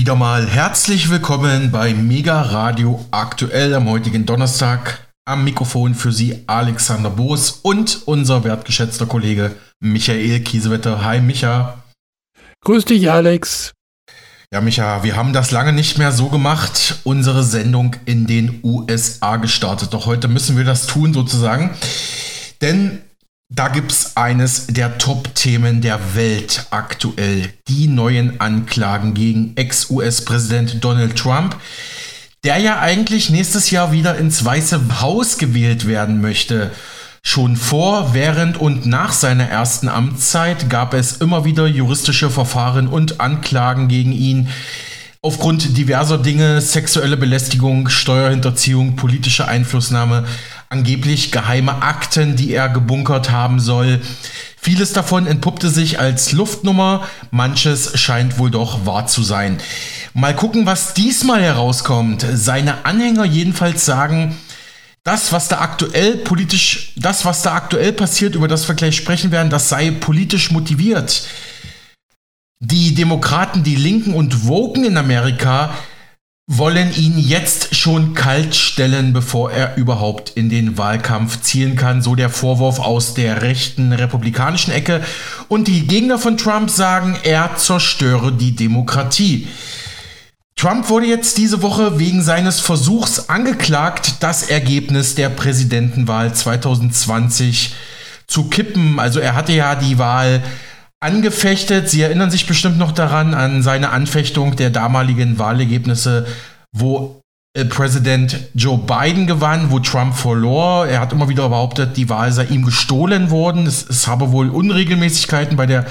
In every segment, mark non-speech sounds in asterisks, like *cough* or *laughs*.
wieder mal herzlich willkommen bei Mega Radio aktuell am heutigen Donnerstag. Am Mikrofon für Sie Alexander Boos und unser wertgeschätzter Kollege Michael Kiesewetter. Hi Micha. Grüß dich Alex. Ja Micha, wir haben das lange nicht mehr so gemacht, unsere Sendung in den USA gestartet. Doch heute müssen wir das tun sozusagen. Denn da gibt es eines der Top-Themen der Welt aktuell. Die neuen Anklagen gegen Ex-US-Präsident Donald Trump, der ja eigentlich nächstes Jahr wieder ins Weiße Haus gewählt werden möchte. Schon vor, während und nach seiner ersten Amtszeit gab es immer wieder juristische Verfahren und Anklagen gegen ihn. Aufgrund diverser Dinge, sexuelle Belästigung, Steuerhinterziehung, politische Einflussnahme, angeblich geheime Akten, die er gebunkert haben soll. Vieles davon entpuppte sich als Luftnummer, manches scheint wohl doch wahr zu sein. Mal gucken, was diesmal herauskommt. Seine Anhänger jedenfalls sagen, das, was da aktuell politisch, das, was da aktuell passiert, über das wir gleich sprechen werden, das sei politisch motiviert. Die Demokraten, die Linken und Woken in Amerika wollen ihn jetzt schon kalt stellen, bevor er überhaupt in den Wahlkampf zielen kann. So der Vorwurf aus der rechten republikanischen Ecke. Und die Gegner von Trump sagen, er zerstöre die Demokratie. Trump wurde jetzt diese Woche wegen seines Versuchs angeklagt, das Ergebnis der Präsidentenwahl 2020 zu kippen. Also er hatte ja die Wahl angefechtet. Sie erinnern sich bestimmt noch daran an seine Anfechtung der damaligen Wahlergebnisse, wo äh, Präsident Joe Biden gewann, wo Trump verlor. Er hat immer wieder behauptet, die Wahl sei ihm gestohlen worden. Es, es habe wohl Unregelmäßigkeiten bei der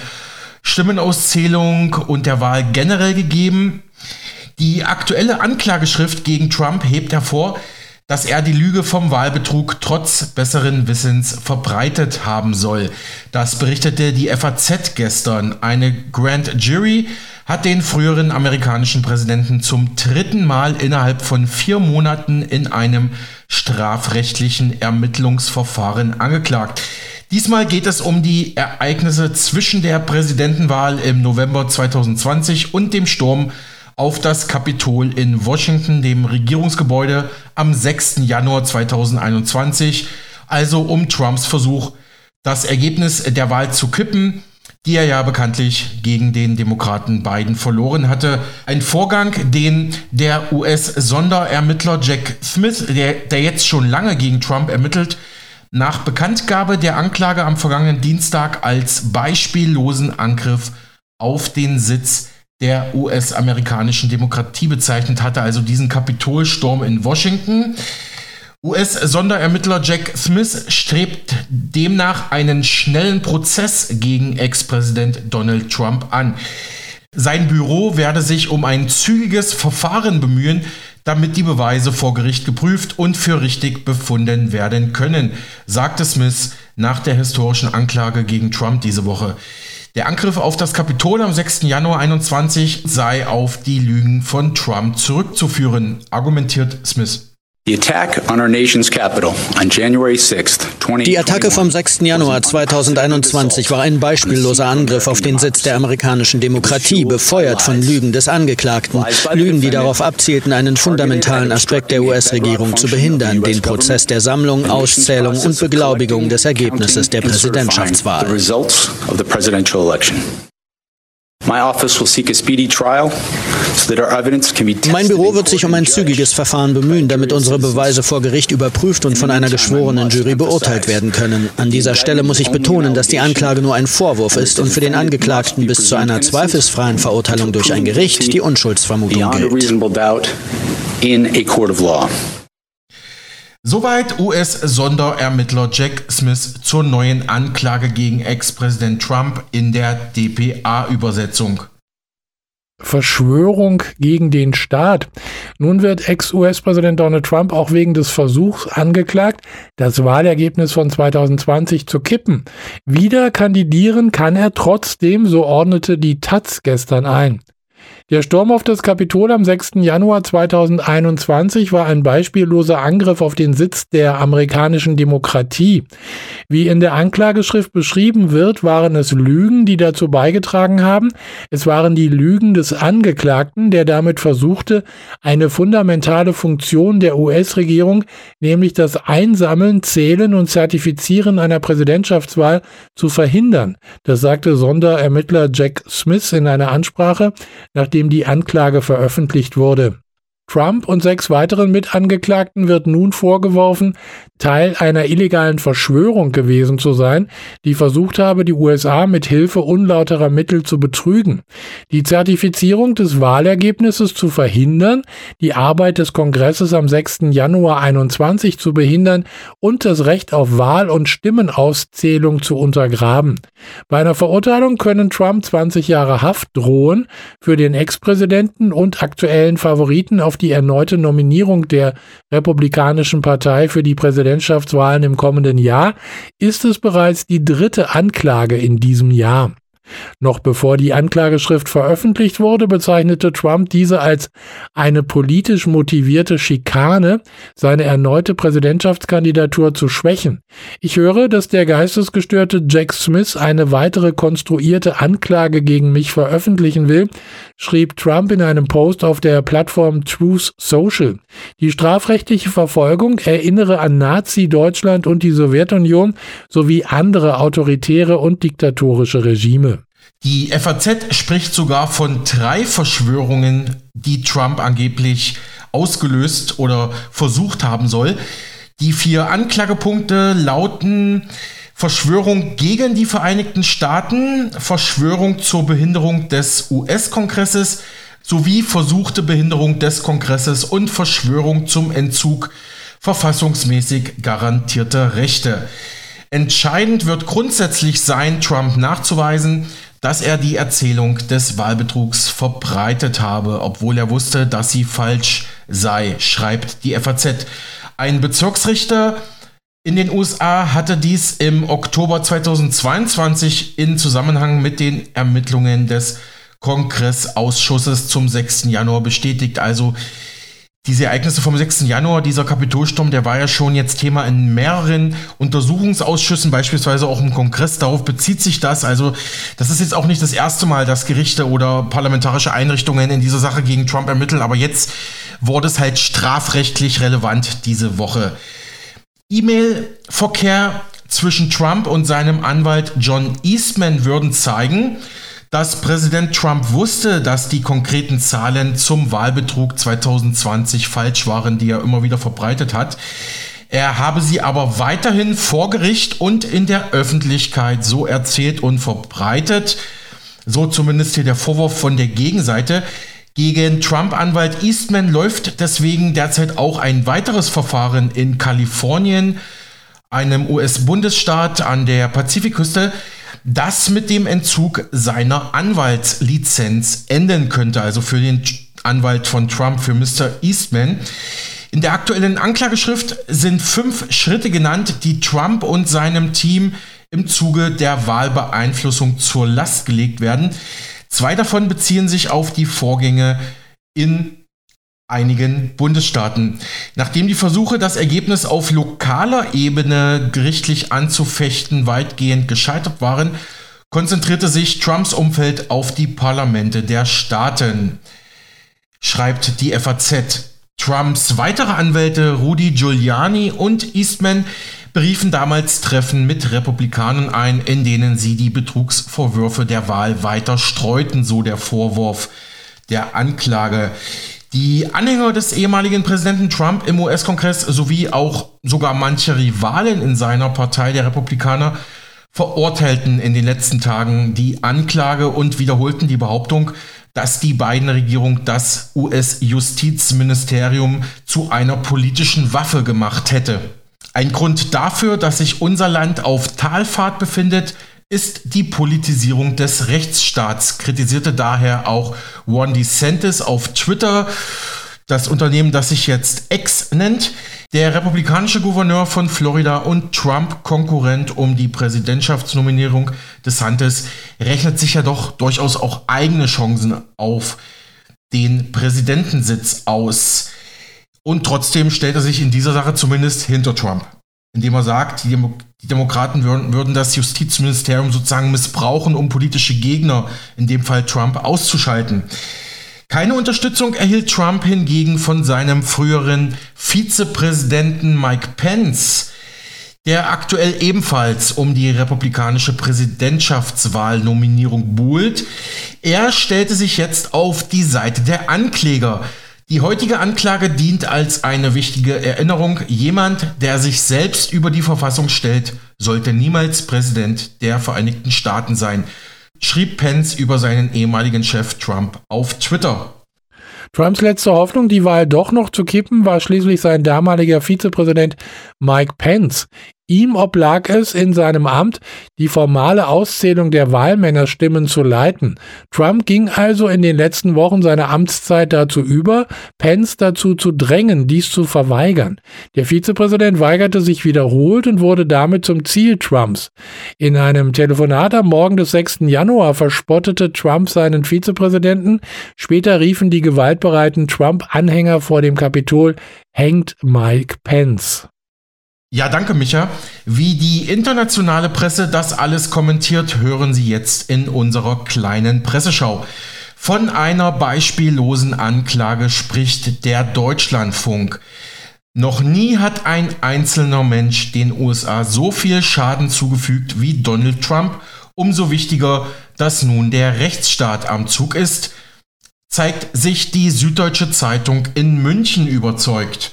Stimmenauszählung und der Wahl generell gegeben. Die aktuelle Anklageschrift gegen Trump hebt hervor, dass er die Lüge vom Wahlbetrug trotz besseren Wissens verbreitet haben soll. Das berichtete die FAZ gestern. Eine Grand Jury hat den früheren amerikanischen Präsidenten zum dritten Mal innerhalb von vier Monaten in einem strafrechtlichen Ermittlungsverfahren angeklagt. Diesmal geht es um die Ereignisse zwischen der Präsidentenwahl im November 2020 und dem Sturm auf das Kapitol in Washington, dem Regierungsgebäude, am 6. Januar 2021, also um Trumps Versuch, das Ergebnis der Wahl zu kippen, die er ja bekanntlich gegen den Demokraten Biden verloren hatte. Ein Vorgang, den der US-Sonderermittler Jack Smith, der, der jetzt schon lange gegen Trump ermittelt, nach Bekanntgabe der Anklage am vergangenen Dienstag als beispiellosen Angriff auf den Sitz der US-amerikanischen Demokratie bezeichnet hatte, also diesen Kapitolsturm in Washington. US-Sonderermittler Jack Smith strebt demnach einen schnellen Prozess gegen Ex-Präsident Donald Trump an. Sein Büro werde sich um ein zügiges Verfahren bemühen, damit die Beweise vor Gericht geprüft und für richtig befunden werden können, sagte Smith nach der historischen Anklage gegen Trump diese Woche. Der Angriff auf das Kapitol am 6. Januar 21 sei auf die Lügen von Trump zurückzuführen, argumentiert Smith. Die Attacke vom 6. Januar 2021 war ein beispielloser Angriff auf den Sitz der amerikanischen Demokratie, befeuert von Lügen des Angeklagten. Lügen, die darauf abzielten, einen fundamentalen Aspekt der US-Regierung zu behindern, den Prozess der Sammlung, Auszählung und Beglaubigung des Ergebnisses der Präsidentschaftswahl. Mein Büro wird sich um ein zügiges Verfahren bemühen, damit unsere Beweise vor Gericht überprüft und von einer geschworenen Jury beurteilt werden können. An dieser Stelle muss ich betonen, dass die Anklage nur ein Vorwurf ist und für den Angeklagten bis zu einer zweifelsfreien Verurteilung durch ein Gericht die Unschuldsvermutung gilt. Soweit US-Sonderermittler Jack Smith zur neuen Anklage gegen Ex-Präsident Trump in der DPA-Übersetzung. Verschwörung gegen den Staat. Nun wird Ex-US-Präsident Donald Trump auch wegen des Versuchs angeklagt, das Wahlergebnis von 2020 zu kippen. Wieder kandidieren kann er trotzdem, so ordnete die Taz gestern ein. Der Sturm auf das Kapitol am 6. Januar 2021 war ein beispielloser Angriff auf den Sitz der amerikanischen Demokratie. Wie in der Anklageschrift beschrieben wird, waren es Lügen, die dazu beigetragen haben. Es waren die Lügen des Angeklagten, der damit versuchte, eine fundamentale Funktion der US-Regierung, nämlich das Einsammeln, Zählen und Zertifizieren einer Präsidentschaftswahl zu verhindern. Das sagte Sonderermittler Jack Smith in einer Ansprache, nachdem die Anklage veröffentlicht wurde. Trump und sechs weiteren Mitangeklagten wird nun vorgeworfen, Teil einer illegalen Verschwörung gewesen zu sein, die versucht habe, die USA mit Hilfe unlauterer Mittel zu betrügen, die Zertifizierung des Wahlergebnisses zu verhindern, die Arbeit des Kongresses am 6. Januar 21 zu behindern und das Recht auf Wahl- und Stimmenauszählung zu untergraben. Bei einer Verurteilung können Trump 20 Jahre Haft drohen für den Ex-Präsidenten und aktuellen Favoriten auf die erneute Nominierung der Republikanischen Partei für die Präsidentschaftswahlen im kommenden Jahr ist es bereits die dritte Anklage in diesem Jahr. Noch bevor die Anklageschrift veröffentlicht wurde, bezeichnete Trump diese als eine politisch motivierte Schikane, seine erneute Präsidentschaftskandidatur zu schwächen. Ich höre, dass der geistesgestörte Jack Smith eine weitere konstruierte Anklage gegen mich veröffentlichen will, schrieb Trump in einem Post auf der Plattform Truth Social. Die strafrechtliche Verfolgung erinnere an Nazi-Deutschland und die Sowjetunion sowie andere autoritäre und diktatorische Regime. Die FAZ spricht sogar von drei Verschwörungen, die Trump angeblich ausgelöst oder versucht haben soll. Die vier Anklagepunkte lauten Verschwörung gegen die Vereinigten Staaten, Verschwörung zur Behinderung des US-Kongresses sowie versuchte Behinderung des Kongresses und Verschwörung zum Entzug verfassungsmäßig garantierter Rechte. Entscheidend wird grundsätzlich sein, Trump nachzuweisen, dass er die Erzählung des Wahlbetrugs verbreitet habe, obwohl er wusste, dass sie falsch sei, schreibt die FAZ. Ein Bezirksrichter in den USA hatte dies im Oktober 2022 in Zusammenhang mit den Ermittlungen des Kongressausschusses zum 6. Januar bestätigt. Also diese Ereignisse vom 6. Januar, dieser Kapitolsturm, der war ja schon jetzt Thema in mehreren Untersuchungsausschüssen, beispielsweise auch im Kongress. Darauf bezieht sich das. Also, das ist jetzt auch nicht das erste Mal, dass Gerichte oder parlamentarische Einrichtungen in dieser Sache gegen Trump ermitteln, aber jetzt wurde es halt strafrechtlich relevant diese Woche. E-Mail-Verkehr zwischen Trump und seinem Anwalt John Eastman würden zeigen, dass Präsident Trump wusste, dass die konkreten Zahlen zum Wahlbetrug 2020 falsch waren, die er immer wieder verbreitet hat. Er habe sie aber weiterhin vor Gericht und in der Öffentlichkeit so erzählt und verbreitet. So zumindest hier der Vorwurf von der Gegenseite. Gegen Trump-Anwalt Eastman läuft deswegen derzeit auch ein weiteres Verfahren in Kalifornien, einem US-Bundesstaat an der Pazifikküste das mit dem Entzug seiner Anwaltslizenz enden könnte, also für den Anwalt von Trump, für Mr. Eastman. In der aktuellen Anklageschrift sind fünf Schritte genannt, die Trump und seinem Team im Zuge der Wahlbeeinflussung zur Last gelegt werden. Zwei davon beziehen sich auf die Vorgänge in einigen Bundesstaaten. Nachdem die Versuche, das Ergebnis auf lokaler Ebene gerichtlich anzufechten, weitgehend gescheitert waren, konzentrierte sich Trumps Umfeld auf die Parlamente der Staaten, schreibt die FAZ. Trumps weitere Anwälte Rudy Giuliani und Eastman beriefen damals Treffen mit Republikanern ein, in denen sie die Betrugsvorwürfe der Wahl weiter streuten, so der Vorwurf der Anklage. Die Anhänger des ehemaligen Präsidenten Trump im US-Kongress sowie auch sogar manche Rivalen in seiner Partei der Republikaner verurteilten in den letzten Tagen die Anklage und wiederholten die Behauptung, dass die beiden Regierung das US-Justizministerium zu einer politischen Waffe gemacht hätte. Ein Grund dafür, dass sich unser Land auf Talfahrt befindet, ist die Politisierung des Rechtsstaats, kritisierte daher auch Ron DeSantis auf Twitter, das Unternehmen, das sich jetzt X nennt. Der republikanische Gouverneur von Florida und Trump-Konkurrent um die Präsidentschaftsnominierung DeSantis rechnet sich ja doch durchaus auch eigene Chancen auf den Präsidentensitz aus. Und trotzdem stellt er sich in dieser Sache zumindest hinter Trump, indem er sagt, die, die Demokraten würden, würden das Justizministerium sozusagen missbrauchen, um politische Gegner, in dem Fall Trump, auszuschalten. Keine Unterstützung erhielt Trump hingegen von seinem früheren Vizepräsidenten Mike Pence, der aktuell ebenfalls um die republikanische Präsidentschaftswahlnominierung buhlt. Er stellte sich jetzt auf die Seite der Ankläger. Die heutige Anklage dient als eine wichtige Erinnerung. Jemand, der sich selbst über die Verfassung stellt, sollte niemals Präsident der Vereinigten Staaten sein, schrieb Pence über seinen ehemaligen Chef Trump auf Twitter. Trumps letzte Hoffnung, die Wahl doch noch zu kippen, war schließlich sein damaliger Vizepräsident Mike Pence. Ihm oblag es in seinem Amt, die formale Auszählung der Wahlmännerstimmen zu leiten. Trump ging also in den letzten Wochen seiner Amtszeit dazu über, Pence dazu zu drängen, dies zu verweigern. Der Vizepräsident weigerte sich wiederholt und wurde damit zum Ziel Trumps. In einem Telefonat am Morgen des 6. Januar verspottete Trump seinen Vizepräsidenten. Später riefen die gewaltbereiten Trump-Anhänger vor dem Kapitol, hängt Mike Pence. Ja, danke, Micha. Wie die internationale Presse das alles kommentiert, hören Sie jetzt in unserer kleinen Presseschau. Von einer beispiellosen Anklage spricht der Deutschlandfunk. Noch nie hat ein einzelner Mensch den USA so viel Schaden zugefügt wie Donald Trump. Umso wichtiger, dass nun der Rechtsstaat am Zug ist, zeigt sich die Süddeutsche Zeitung in München überzeugt.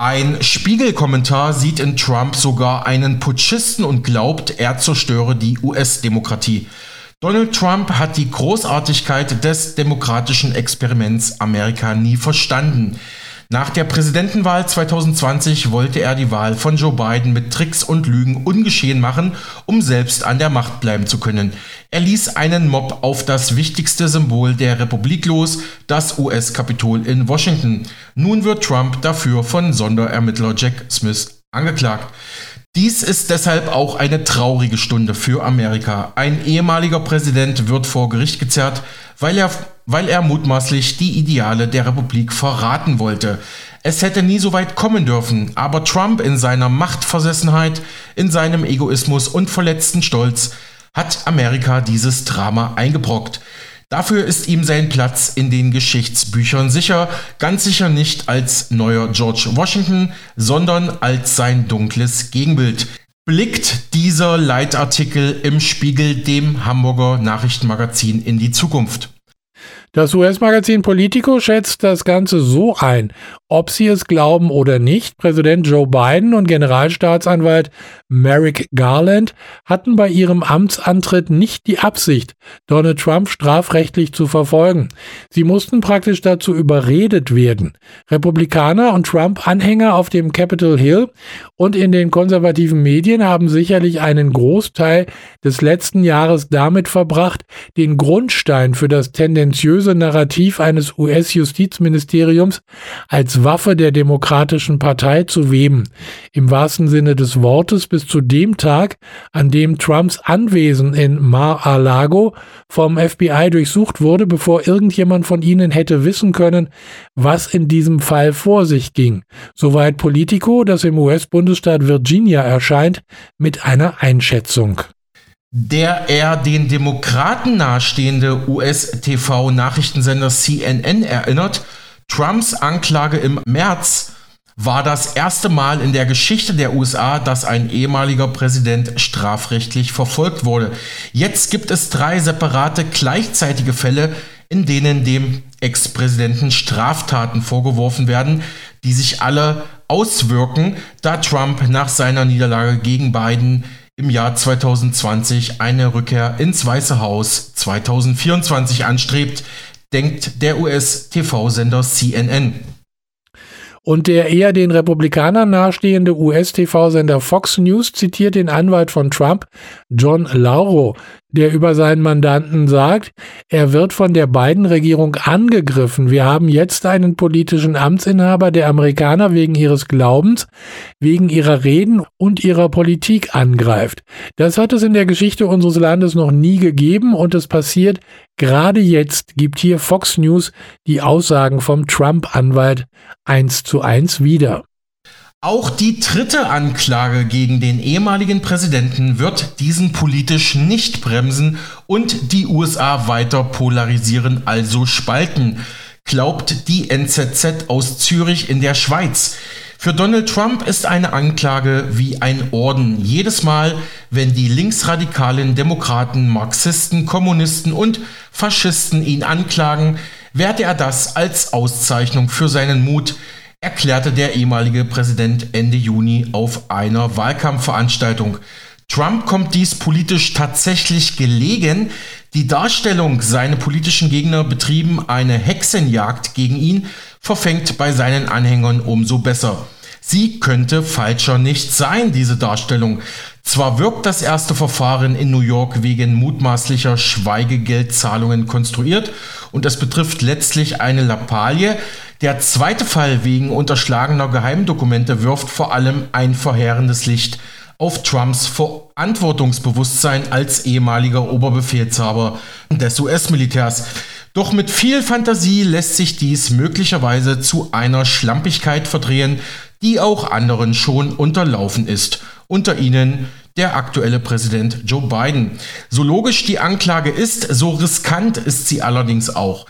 Ein Spiegelkommentar sieht in Trump sogar einen Putschisten und glaubt, er zerstöre die US-Demokratie. Donald Trump hat die Großartigkeit des demokratischen Experiments Amerika nie verstanden. Nach der Präsidentenwahl 2020 wollte er die Wahl von Joe Biden mit Tricks und Lügen ungeschehen machen, um selbst an der Macht bleiben zu können. Er ließ einen Mob auf das wichtigste Symbol der Republik los, das US-Kapitol in Washington. Nun wird Trump dafür von Sonderermittler Jack Smith angeklagt. Dies ist deshalb auch eine traurige Stunde für Amerika. Ein ehemaliger Präsident wird vor Gericht gezerrt, weil er weil er mutmaßlich die Ideale der Republik verraten wollte. Es hätte nie so weit kommen dürfen, aber Trump in seiner Machtversessenheit, in seinem Egoismus und verletzten Stolz hat Amerika dieses Drama eingebrockt. Dafür ist ihm sein Platz in den Geschichtsbüchern sicher, ganz sicher nicht als neuer George Washington, sondern als sein dunkles Gegenbild. Blickt dieser Leitartikel im Spiegel dem Hamburger Nachrichtenmagazin in die Zukunft. Das US-Magazin Politico schätzt das Ganze so ein. Ob Sie es glauben oder nicht, Präsident Joe Biden und Generalstaatsanwalt Merrick Garland hatten bei ihrem Amtsantritt nicht die Absicht, Donald Trump strafrechtlich zu verfolgen. Sie mussten praktisch dazu überredet werden. Republikaner und Trump-Anhänger auf dem Capitol Hill und in den konservativen Medien haben sicherlich einen Großteil des letzten Jahres damit verbracht, den Grundstein für das tendenziöse Narrativ eines US-Justizministeriums als Waffe der Demokratischen Partei zu weben, im wahrsten Sinne des Wortes bis zu dem Tag, an dem Trumps Anwesen in Mar-a-Lago vom FBI durchsucht wurde, bevor irgendjemand von ihnen hätte wissen können, was in diesem Fall vor sich ging. Soweit Politico, das im US-Bundesstaat Virginia erscheint, mit einer Einschätzung. Der er den Demokraten nahestehende US-TV-Nachrichtensender CNN erinnert, Trumps Anklage im März war das erste Mal in der Geschichte der USA, dass ein ehemaliger Präsident strafrechtlich verfolgt wurde. Jetzt gibt es drei separate gleichzeitige Fälle, in denen dem Ex-Präsidenten Straftaten vorgeworfen werden, die sich alle auswirken, da Trump nach seiner Niederlage gegen Biden im Jahr 2020 eine Rückkehr ins Weiße Haus 2024 anstrebt denkt der US-TV-Sender CNN. Und der eher den Republikanern nahestehende US-TV-Sender Fox News zitiert den Anwalt von Trump, John Lauro. Der über seinen Mandanten sagt, er wird von der Biden-Regierung angegriffen. Wir haben jetzt einen politischen Amtsinhaber der Amerikaner wegen ihres Glaubens, wegen ihrer Reden und ihrer Politik angreift. Das hat es in der Geschichte unseres Landes noch nie gegeben und es passiert gerade jetzt, gibt hier Fox News die Aussagen vom Trump-Anwalt eins zu eins wieder. Auch die dritte Anklage gegen den ehemaligen Präsidenten wird diesen politisch nicht bremsen und die USA weiter polarisieren, also spalten, glaubt die NZZ aus Zürich in der Schweiz. Für Donald Trump ist eine Anklage wie ein Orden. Jedes Mal, wenn die linksradikalen Demokraten, Marxisten, Kommunisten und Faschisten ihn anklagen, werte er das als Auszeichnung für seinen Mut, erklärte der ehemalige Präsident Ende Juni auf einer Wahlkampfveranstaltung. Trump kommt dies politisch tatsächlich gelegen. Die Darstellung, seine politischen Gegner betrieben eine Hexenjagd gegen ihn, verfängt bei seinen Anhängern umso besser. Sie könnte falscher nicht sein, diese Darstellung. Zwar wirkt das erste Verfahren in New York wegen mutmaßlicher Schweigegeldzahlungen konstruiert und es betrifft letztlich eine Lappalie, der zweite Fall wegen unterschlagener Geheimdokumente wirft vor allem ein verheerendes Licht auf Trumps Verantwortungsbewusstsein als ehemaliger Oberbefehlshaber des US-Militärs. Doch mit viel Fantasie lässt sich dies möglicherweise zu einer Schlampigkeit verdrehen, die auch anderen schon unterlaufen ist. Unter ihnen der aktuelle Präsident Joe Biden. So logisch die Anklage ist, so riskant ist sie allerdings auch.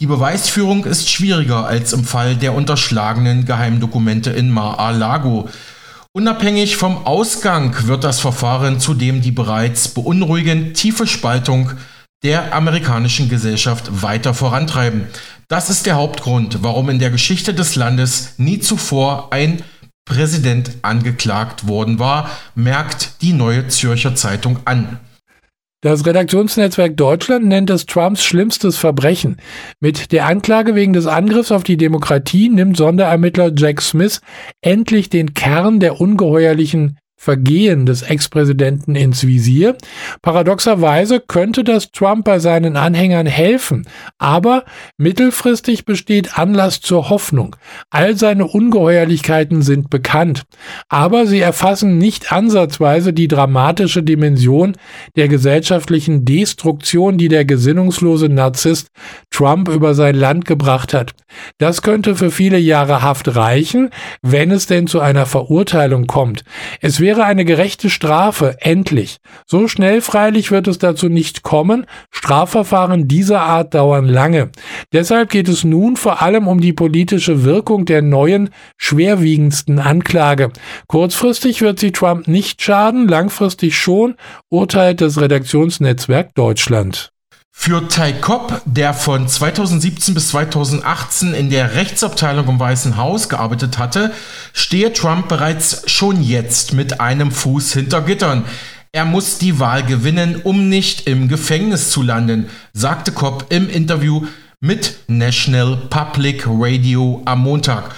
Die Beweisführung ist schwieriger als im Fall der unterschlagenen Geheimdokumente in Mar-a-Lago. Unabhängig vom Ausgang wird das Verfahren zudem die bereits beunruhigend tiefe Spaltung der amerikanischen Gesellschaft weiter vorantreiben. Das ist der Hauptgrund, warum in der Geschichte des Landes nie zuvor ein Präsident angeklagt worden war, merkt die neue Zürcher Zeitung an. Das Redaktionsnetzwerk Deutschland nennt es Trumps schlimmstes Verbrechen. Mit der Anklage wegen des Angriffs auf die Demokratie nimmt Sonderermittler Jack Smith endlich den Kern der ungeheuerlichen Vergehen des Ex-Präsidenten ins Visier. Paradoxerweise könnte das Trump bei seinen Anhängern helfen, aber mittelfristig besteht Anlass zur Hoffnung. All seine Ungeheuerlichkeiten sind bekannt, aber sie erfassen nicht ansatzweise die dramatische Dimension der gesellschaftlichen Destruktion, die der gesinnungslose Narzisst Trump über sein Land gebracht hat. Das könnte für viele Jahre Haft reichen, wenn es denn zu einer Verurteilung kommt. Es wäre wäre eine gerechte Strafe, endlich. So schnell freilich wird es dazu nicht kommen. Strafverfahren dieser Art dauern lange. Deshalb geht es nun vor allem um die politische Wirkung der neuen, schwerwiegendsten Anklage. Kurzfristig wird sie Trump nicht schaden, langfristig schon, urteilt das Redaktionsnetzwerk Deutschland. Für Ty Cobb, der von 2017 bis 2018 in der Rechtsabteilung im Weißen Haus gearbeitet hatte, stehe Trump bereits schon jetzt mit einem Fuß hinter Gittern. Er muss die Wahl gewinnen, um nicht im Gefängnis zu landen, sagte Cobb im Interview mit National Public Radio am Montag.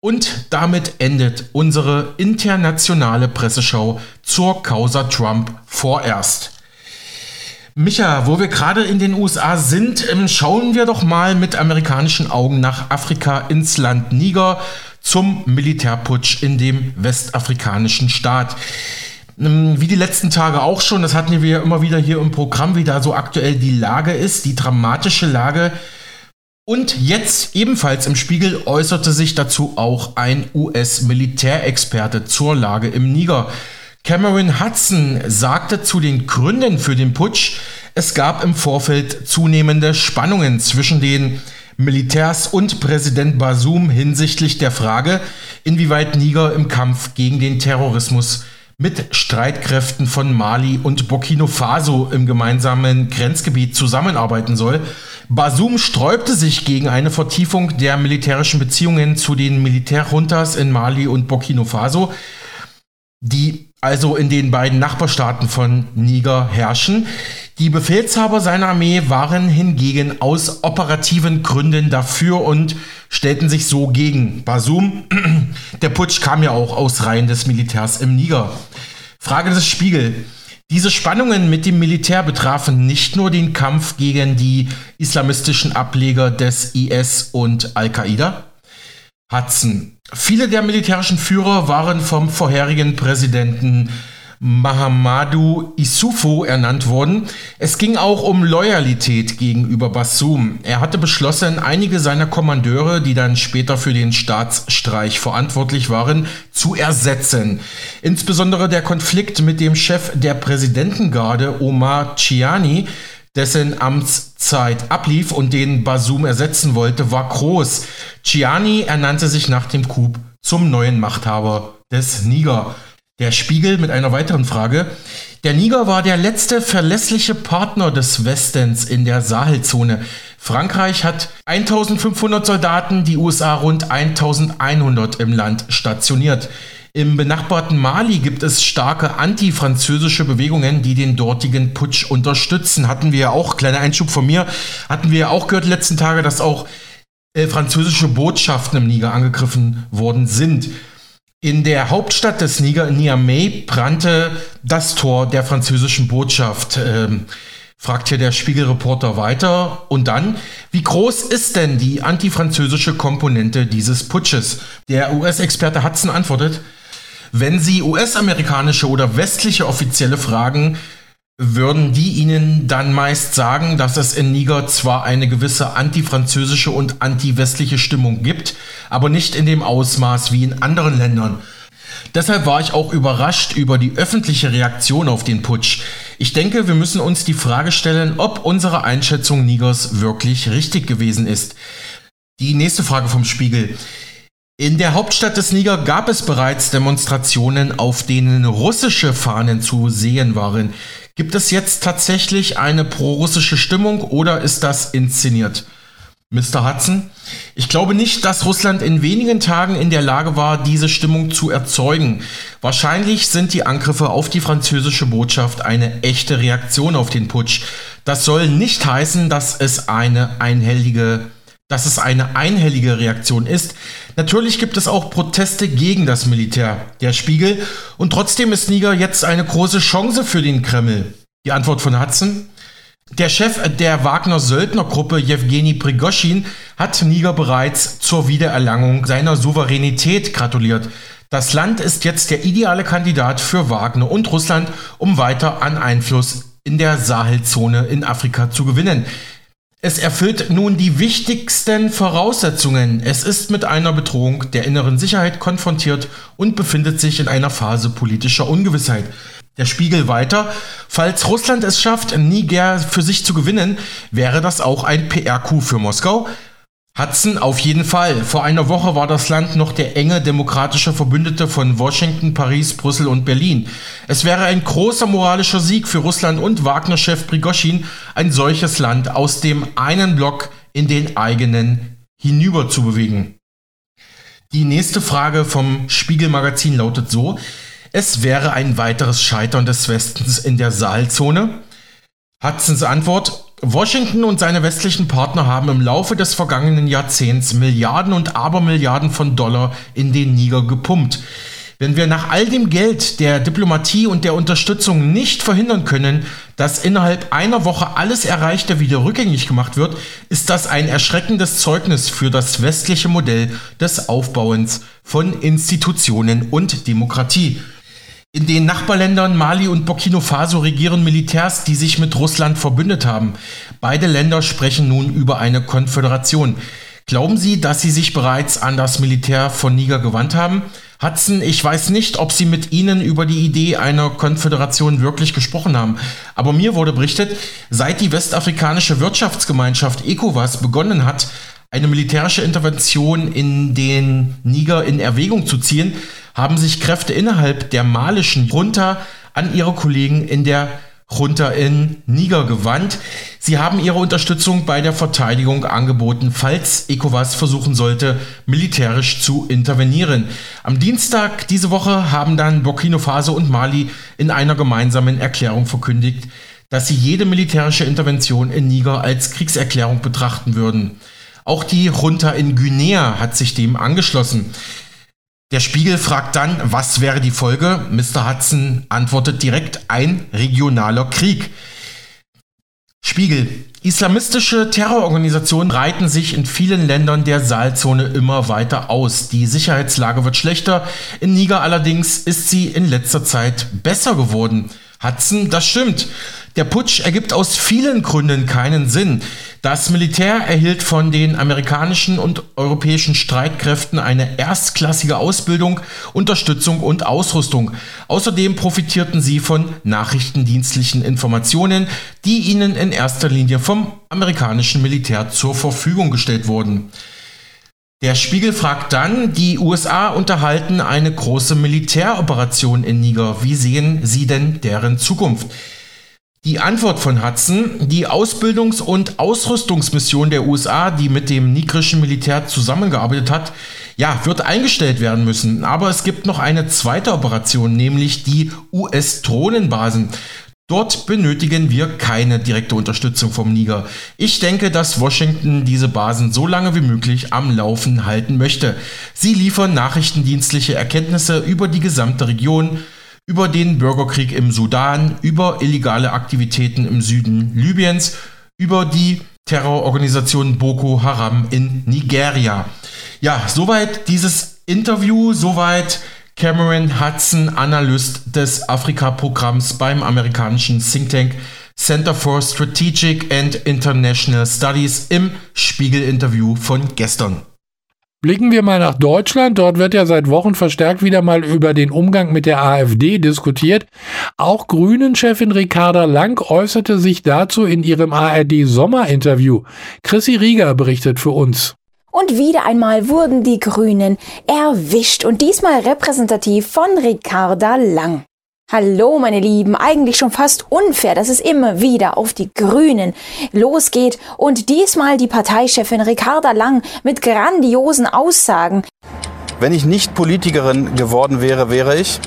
Und damit endet unsere internationale Presseschau zur Causa Trump vorerst. Micha, wo wir gerade in den USA sind, ähm, schauen wir doch mal mit amerikanischen Augen nach Afrika ins Land Niger zum Militärputsch in dem westafrikanischen Staat. Ähm, wie die letzten Tage auch schon, das hatten wir immer wieder hier im Programm, wie da so aktuell die Lage ist, die dramatische Lage. Und jetzt ebenfalls im Spiegel äußerte sich dazu auch ein US-Militärexperte zur Lage im Niger. Cameron Hudson sagte zu den Gründen für den Putsch, es gab im Vorfeld zunehmende Spannungen zwischen den Militärs und Präsident Basum hinsichtlich der Frage, inwieweit Niger im Kampf gegen den Terrorismus mit Streitkräften von Mali und Burkina Faso im gemeinsamen Grenzgebiet zusammenarbeiten soll. Basum sträubte sich gegen eine Vertiefung der militärischen Beziehungen zu den Militärjuntas in Mali und Burkina Faso, die also in den beiden Nachbarstaaten von Niger herrschen. Die Befehlshaber seiner Armee waren hingegen aus operativen Gründen dafür und stellten sich so gegen Basum. *clears throat* Der Putsch kam ja auch aus Reihen des Militärs im Niger. Frage des Spiegel. Diese Spannungen mit dem Militär betrafen nicht nur den Kampf gegen die islamistischen Ableger des IS und Al-Qaida. Hudson. Viele der militärischen Führer waren vom vorherigen Präsidenten Mahamadou Issoufou ernannt worden. Es ging auch um Loyalität gegenüber Bassoum. Er hatte beschlossen, einige seiner Kommandeure, die dann später für den Staatsstreich verantwortlich waren, zu ersetzen. Insbesondere der Konflikt mit dem Chef der Präsidentengarde, Omar Chiani, dessen Amtszeit ablief und den Basum ersetzen wollte, war groß. Chiani ernannte sich nach dem Coup zum neuen Machthaber des Niger. Der Spiegel mit einer weiteren Frage. Der Niger war der letzte verlässliche Partner des Westens in der Sahelzone. Frankreich hat 1500 Soldaten, die USA rund 1100 im Land stationiert. Im benachbarten Mali gibt es starke antifranzösische Bewegungen, die den dortigen Putsch unterstützen. Hatten wir ja auch, kleiner Einschub von mir, hatten wir ja auch gehört letzten Tage, dass auch äh, französische Botschaften im Niger angegriffen worden sind. In der Hauptstadt des Niger, Niamey, brannte das Tor der französischen Botschaft. Ähm, fragt hier der Spiegelreporter weiter. Und dann, wie groß ist denn die antifranzösische Komponente dieses Putsches? Der US-Experte Hudson antwortet, wenn Sie US-amerikanische oder westliche Offizielle fragen, würden die ihnen dann meist sagen, dass es in Niger zwar eine gewisse antifranzösische und antiwestliche Stimmung gibt, aber nicht in dem Ausmaß wie in anderen Ländern. Deshalb war ich auch überrascht über die öffentliche Reaktion auf den Putsch. Ich denke, wir müssen uns die Frage stellen, ob unsere Einschätzung Nigers wirklich richtig gewesen ist. Die nächste Frage vom Spiegel. In der Hauptstadt des Niger gab es bereits Demonstrationen, auf denen russische Fahnen zu sehen waren. Gibt es jetzt tatsächlich eine prorussische Stimmung oder ist das inszeniert? Mr. Hudson, ich glaube nicht, dass Russland in wenigen Tagen in der Lage war, diese Stimmung zu erzeugen. Wahrscheinlich sind die Angriffe auf die französische Botschaft eine echte Reaktion auf den Putsch. Das soll nicht heißen, dass es eine einhellige dass es eine einhellige Reaktion ist. Natürlich gibt es auch Proteste gegen das Militär, der Spiegel, und trotzdem ist Niger jetzt eine große Chance für den Kreml. Die Antwort von Hudson. Der Chef der Wagner Söldnergruppe Jewgeni Prigoschin hat Niger bereits zur Wiedererlangung seiner Souveränität gratuliert. Das Land ist jetzt der ideale Kandidat für Wagner und Russland, um weiter an Einfluss in der Sahelzone in Afrika zu gewinnen. Es erfüllt nun die wichtigsten Voraussetzungen. Es ist mit einer Bedrohung der inneren Sicherheit konfrontiert und befindet sich in einer Phase politischer Ungewissheit. Der Spiegel weiter, falls Russland es schafft, Niger für sich zu gewinnen, wäre das auch ein PR-Coup für Moskau. Hudson auf jeden Fall. Vor einer Woche war das Land noch der enge demokratische Verbündete von Washington, Paris, Brüssel und Berlin. Es wäre ein großer moralischer Sieg für Russland und Wagner-Chef Prigoschin, ein solches Land aus dem einen Block in den eigenen hinüber zu bewegen. Die nächste Frage vom Spiegelmagazin lautet so, es wäre ein weiteres Scheitern des Westens in der Saalzone. Hudsons Antwort, Washington und seine westlichen Partner haben im Laufe des vergangenen Jahrzehnts Milliarden und Abermilliarden von Dollar in den Niger gepumpt. Wenn wir nach all dem Geld, der Diplomatie und der Unterstützung nicht verhindern können, dass innerhalb einer Woche alles Erreichte wieder rückgängig gemacht wird, ist das ein erschreckendes Zeugnis für das westliche Modell des Aufbauens von Institutionen und Demokratie. In den Nachbarländern Mali und Burkina Faso regieren Militärs, die sich mit Russland verbündet haben. Beide Länder sprechen nun über eine Konföderation. Glauben Sie, dass sie sich bereits an das Militär von Niger gewandt haben? Hudson, ich weiß nicht, ob Sie mit Ihnen über die Idee einer Konföderation wirklich gesprochen haben, aber mir wurde berichtet, seit die westafrikanische Wirtschaftsgemeinschaft ECOWAS begonnen hat, eine militärische Intervention in den Niger in Erwägung zu ziehen, haben sich Kräfte innerhalb der malischen Junta an ihre Kollegen in der Junta in Niger gewandt. Sie haben ihre Unterstützung bei der Verteidigung angeboten, falls ECOWAS versuchen sollte, militärisch zu intervenieren. Am Dienstag diese Woche haben dann Burkina Faso und Mali in einer gemeinsamen Erklärung verkündigt, dass sie jede militärische Intervention in Niger als Kriegserklärung betrachten würden. Auch die Junta in Guinea hat sich dem angeschlossen. Der Spiegel fragt dann, was wäre die Folge? Mr. Hudson antwortet direkt, ein regionaler Krieg. Spiegel. Islamistische Terrororganisationen breiten sich in vielen Ländern der Saalzone immer weiter aus. Die Sicherheitslage wird schlechter. In Niger allerdings ist sie in letzter Zeit besser geworden. Hudson, das stimmt. Der Putsch ergibt aus vielen Gründen keinen Sinn. Das Militär erhielt von den amerikanischen und europäischen Streitkräften eine erstklassige Ausbildung, Unterstützung und Ausrüstung. Außerdem profitierten sie von nachrichtendienstlichen Informationen, die ihnen in erster Linie vom amerikanischen Militär zur Verfügung gestellt wurden. Der Spiegel fragt dann, die USA unterhalten eine große Militäroperation in Niger. Wie sehen Sie denn deren Zukunft? Die Antwort von Hudson, die Ausbildungs- und Ausrüstungsmission der USA, die mit dem nigrischen Militär zusammengearbeitet hat, ja, wird eingestellt werden müssen. Aber es gibt noch eine zweite Operation, nämlich die US-Drohnenbasen. Dort benötigen wir keine direkte Unterstützung vom Niger. Ich denke, dass Washington diese Basen so lange wie möglich am Laufen halten möchte. Sie liefern nachrichtendienstliche Erkenntnisse über die gesamte Region, über den Bürgerkrieg im Sudan, über illegale Aktivitäten im Süden Libyens, über die Terrororganisation Boko Haram in Nigeria. Ja, soweit dieses Interview, soweit Cameron Hudson, Analyst des Afrika-Programms beim amerikanischen Think Tank Center for Strategic and International Studies im Spiegel-Interview von gestern. Blicken wir mal nach Deutschland. Dort wird ja seit Wochen verstärkt wieder mal über den Umgang mit der AfD diskutiert. Auch Grünen-Chefin Ricarda Lang äußerte sich dazu in ihrem ARD-Sommerinterview. Chrissy Rieger berichtet für uns. Und wieder einmal wurden die Grünen erwischt und diesmal repräsentativ von Ricarda Lang. Hallo, meine Lieben. Eigentlich schon fast unfair, dass es immer wieder auf die Grünen losgeht und diesmal die Parteichefin Ricarda Lang mit grandiosen Aussagen. Wenn ich nicht Politikerin geworden wäre, wäre ich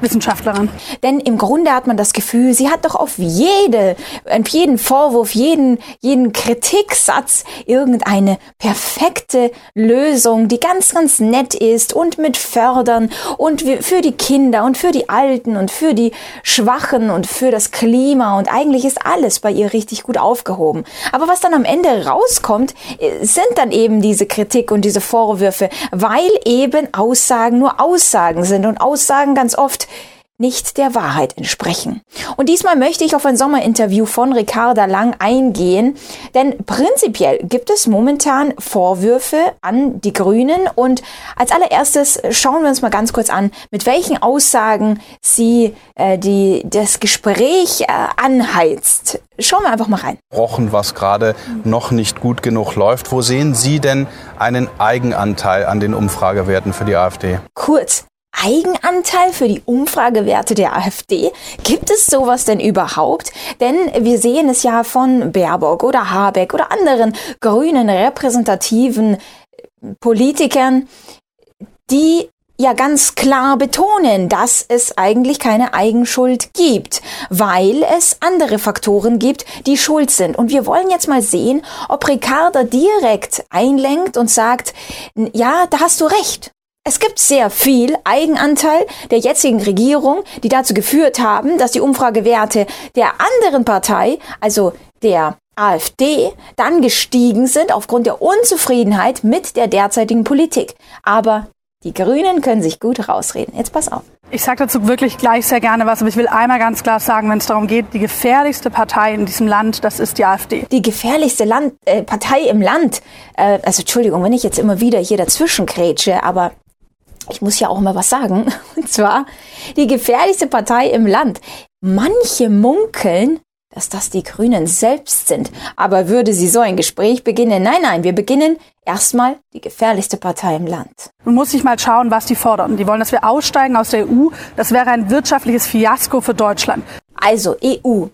Wissenschaftlerin. Denn im Grunde hat man das Gefühl, sie hat doch auf jede, auf jeden Vorwurf, jeden, jeden Kritiksatz irgendeine perfekte Lösung, die ganz, ganz nett ist und mit Fördern und für die Kinder und für die Alten und für die Schwachen und für das Klima und eigentlich ist alles bei ihr richtig gut aufgehoben. Aber was dann am Ende rauskommt, äh, sind dann eben diese Kritik und diese Vorwürfe, weil eben Aussagen nur Aussagen sind und Aussagen ganz oft nicht der Wahrheit entsprechen. Und diesmal möchte ich auf ein Sommerinterview von Ricarda Lang eingehen, denn prinzipiell gibt es momentan Vorwürfe an die Grünen und als allererstes schauen wir uns mal ganz kurz an, mit welchen Aussagen sie äh, die, das Gespräch äh, anheizt. Schauen wir einfach mal rein. Rochen, was gerade noch nicht gut genug läuft. Wo sehen Sie denn einen Eigenanteil an den Umfragewerten für die AfD? Kurz, Eigenanteil für die Umfragewerte der AfD? Gibt es sowas denn überhaupt? Denn wir sehen es ja von Baerbock oder Habeck oder anderen grünen repräsentativen Politikern, die ja ganz klar betonen, dass es eigentlich keine Eigenschuld gibt, weil es andere Faktoren gibt, die schuld sind. Und wir wollen jetzt mal sehen, ob Ricarda direkt einlenkt und sagt, ja, da hast du recht. Es gibt sehr viel Eigenanteil der jetzigen Regierung, die dazu geführt haben, dass die Umfragewerte der anderen Partei, also der AfD, dann gestiegen sind aufgrund der Unzufriedenheit mit der derzeitigen Politik. Aber die Grünen können sich gut rausreden. Jetzt pass auf. Ich sage dazu wirklich gleich sehr gerne was, aber ich will einmal ganz klar sagen, wenn es darum geht, die gefährlichste Partei in diesem Land, das ist die AfD. Die gefährlichste Land, äh, Partei im Land. Äh, also Entschuldigung, wenn ich jetzt immer wieder hier dazwischen grätsche, aber ich muss ja auch mal was sagen, *laughs* und zwar die gefährlichste Partei im Land. Manche munkeln, dass das die Grünen selbst sind. Aber würde sie so ein Gespräch beginnen? Nein, nein, wir beginnen erstmal die gefährlichste Partei im Land. Nun muss ich mal schauen, was die fordern. Die wollen, dass wir aussteigen aus der EU. Das wäre ein wirtschaftliches Fiasko für Deutschland. Also EU.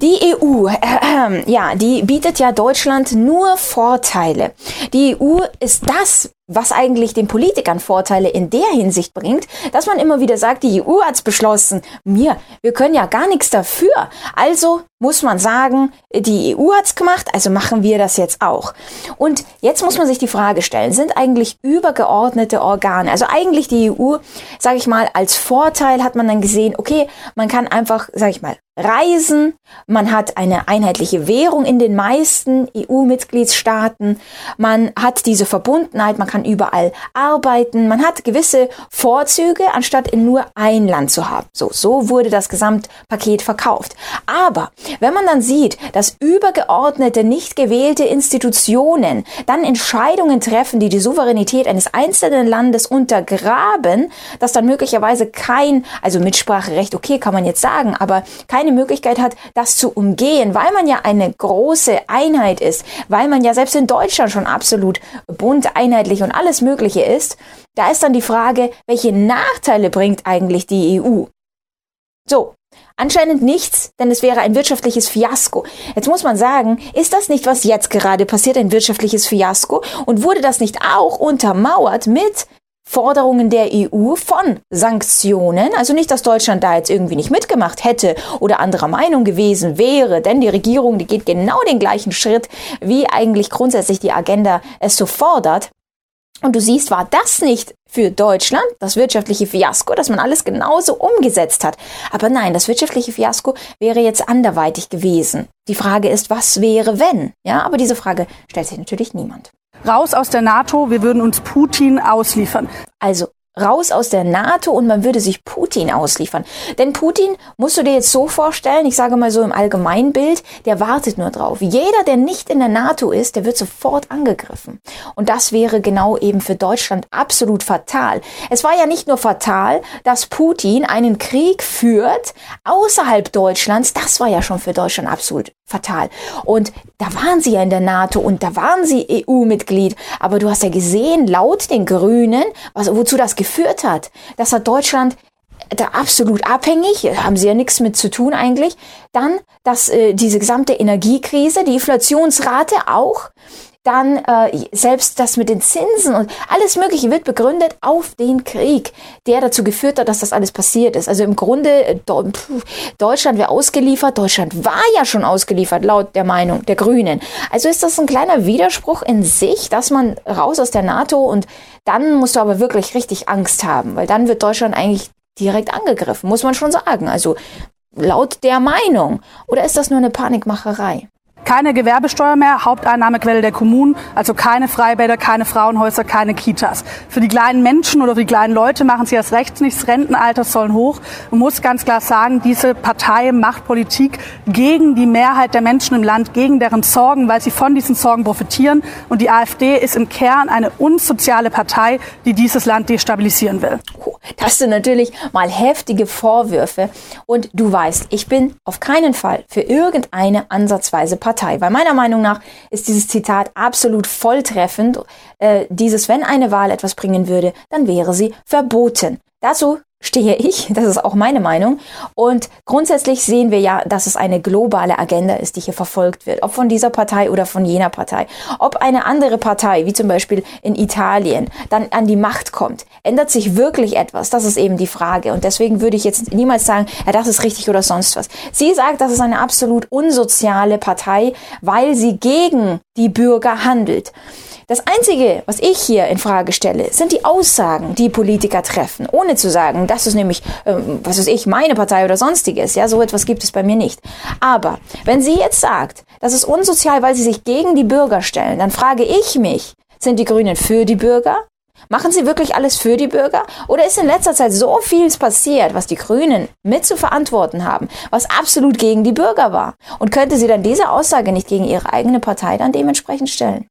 Die EU, äh, äh, ja, die bietet ja Deutschland nur Vorteile. Die EU ist das, was eigentlich den Politikern Vorteile in der Hinsicht bringt, dass man immer wieder sagt, die EU hat's beschlossen. Mir, wir können ja gar nichts dafür. Also muss man sagen, die EU hat's gemacht, also machen wir das jetzt auch. Und jetzt muss man sich die Frage stellen, sind eigentlich übergeordnete Organe, also eigentlich die EU, sage ich mal, als Vorteil hat man dann gesehen, okay, man kann einfach, sage ich mal, reisen, man hat eine einheitliche Währung in den meisten EU-Mitgliedstaaten, man hat diese Verbundenheit, man kann überall arbeiten, man hat gewisse Vorzüge, anstatt in nur ein Land zu haben. So, so wurde das Gesamtpaket verkauft. Aber wenn man dann sieht, dass übergeordnete, nicht gewählte Institutionen dann Entscheidungen treffen, die die Souveränität eines einzelnen Landes untergraben, dass dann möglicherweise kein, also Mitspracherecht, okay, kann man jetzt sagen, aber keine Möglichkeit hat, das zu umgehen, weil man ja eine große Einheit ist, weil man ja selbst in Deutschland schon absolut bunt, einheitlich und alles Mögliche ist, da ist dann die Frage, welche Nachteile bringt eigentlich die EU? So, Anscheinend nichts, denn es wäre ein wirtschaftliches Fiasko. Jetzt muss man sagen, ist das nicht, was jetzt gerade passiert, ein wirtschaftliches Fiasko? Und wurde das nicht auch untermauert mit Forderungen der EU von Sanktionen. Also nicht, dass Deutschland da jetzt irgendwie nicht mitgemacht hätte oder anderer Meinung gewesen wäre, denn die Regierung, die geht genau den gleichen Schritt, wie eigentlich grundsätzlich die Agenda es so fordert. Und du siehst, war das nicht für Deutschland das wirtschaftliche Fiasko, dass man alles genauso umgesetzt hat. Aber nein, das wirtschaftliche Fiasko wäre jetzt anderweitig gewesen. Die Frage ist, was wäre, wenn? Ja, aber diese Frage stellt sich natürlich niemand. Raus aus der NATO, wir würden uns Putin ausliefern. Also raus aus der NATO und man würde sich Putin ausliefern. Denn Putin musst du dir jetzt so vorstellen, ich sage mal so im Allgemeinbild, der wartet nur drauf. Jeder, der nicht in der NATO ist, der wird sofort angegriffen. Und das wäre genau eben für Deutschland absolut fatal. Es war ja nicht nur fatal, dass Putin einen Krieg führt außerhalb Deutschlands, das war ja schon für Deutschland absolut fatal. Und da waren sie ja in der NATO und da waren sie EU-Mitglied. Aber du hast ja gesehen, laut den Grünen, was, wozu das geführt hat. Das hat Deutschland da absolut abhängig, haben sie ja nichts mit zu tun eigentlich. Dann, dass äh, diese gesamte Energiekrise, die Inflationsrate auch, dann äh, selbst das mit den Zinsen und alles Mögliche wird begründet auf den Krieg, der dazu geführt hat, dass das alles passiert ist. Also im Grunde, äh, Deutschland wäre ausgeliefert, Deutschland war ja schon ausgeliefert, laut der Meinung der Grünen. Also ist das ein kleiner Widerspruch in sich, dass man raus aus der NATO und dann musst du aber wirklich richtig Angst haben, weil dann wird Deutschland eigentlich direkt angegriffen, muss man schon sagen. Also laut der Meinung. Oder ist das nur eine Panikmacherei? Keine Gewerbesteuer mehr, Haupteinnahmequelle der Kommunen, also keine Freibäder, keine Frauenhäuser, keine Kitas. Für die kleinen Menschen oder die kleinen Leute machen sie das rechts nichts, Rentenalter sollen hoch. Man muss ganz klar sagen, diese Partei macht Politik gegen die Mehrheit der Menschen im Land, gegen deren Sorgen, weil sie von diesen Sorgen profitieren. Und die AfD ist im Kern eine unsoziale Partei, die dieses Land destabilisieren will. Das sind natürlich mal heftige Vorwürfe. Und du weißt, ich bin auf keinen Fall für irgendeine ansatzweise Partei Partei. Weil meiner Meinung nach ist dieses Zitat absolut volltreffend. Äh, dieses, wenn eine Wahl etwas bringen würde, dann wäre sie verboten. Dazu stehe ich, das ist auch meine Meinung. Und grundsätzlich sehen wir ja, dass es eine globale Agenda ist, die hier verfolgt wird, ob von dieser Partei oder von jener Partei. Ob eine andere Partei, wie zum Beispiel in Italien, dann an die Macht kommt, ändert sich wirklich etwas? Das ist eben die Frage. Und deswegen würde ich jetzt niemals sagen, ja, das ist richtig oder sonst was. Sie sagt, das ist eine absolut unsoziale Partei, weil sie gegen die Bürger handelt. Das Einzige, was ich hier in Frage stelle, sind die Aussagen, die Politiker treffen, ohne zu sagen, das ist nämlich, ähm, was weiß ich, meine Partei oder sonstiges. Ja, so etwas gibt es bei mir nicht. Aber wenn sie jetzt sagt, das ist unsozial, weil sie sich gegen die Bürger stellen, dann frage ich mich, sind die Grünen für die Bürger? Machen sie wirklich alles für die Bürger? Oder ist in letzter Zeit so vieles passiert, was die Grünen mit zu verantworten haben, was absolut gegen die Bürger war? Und könnte sie dann diese Aussage nicht gegen ihre eigene Partei dann dementsprechend stellen?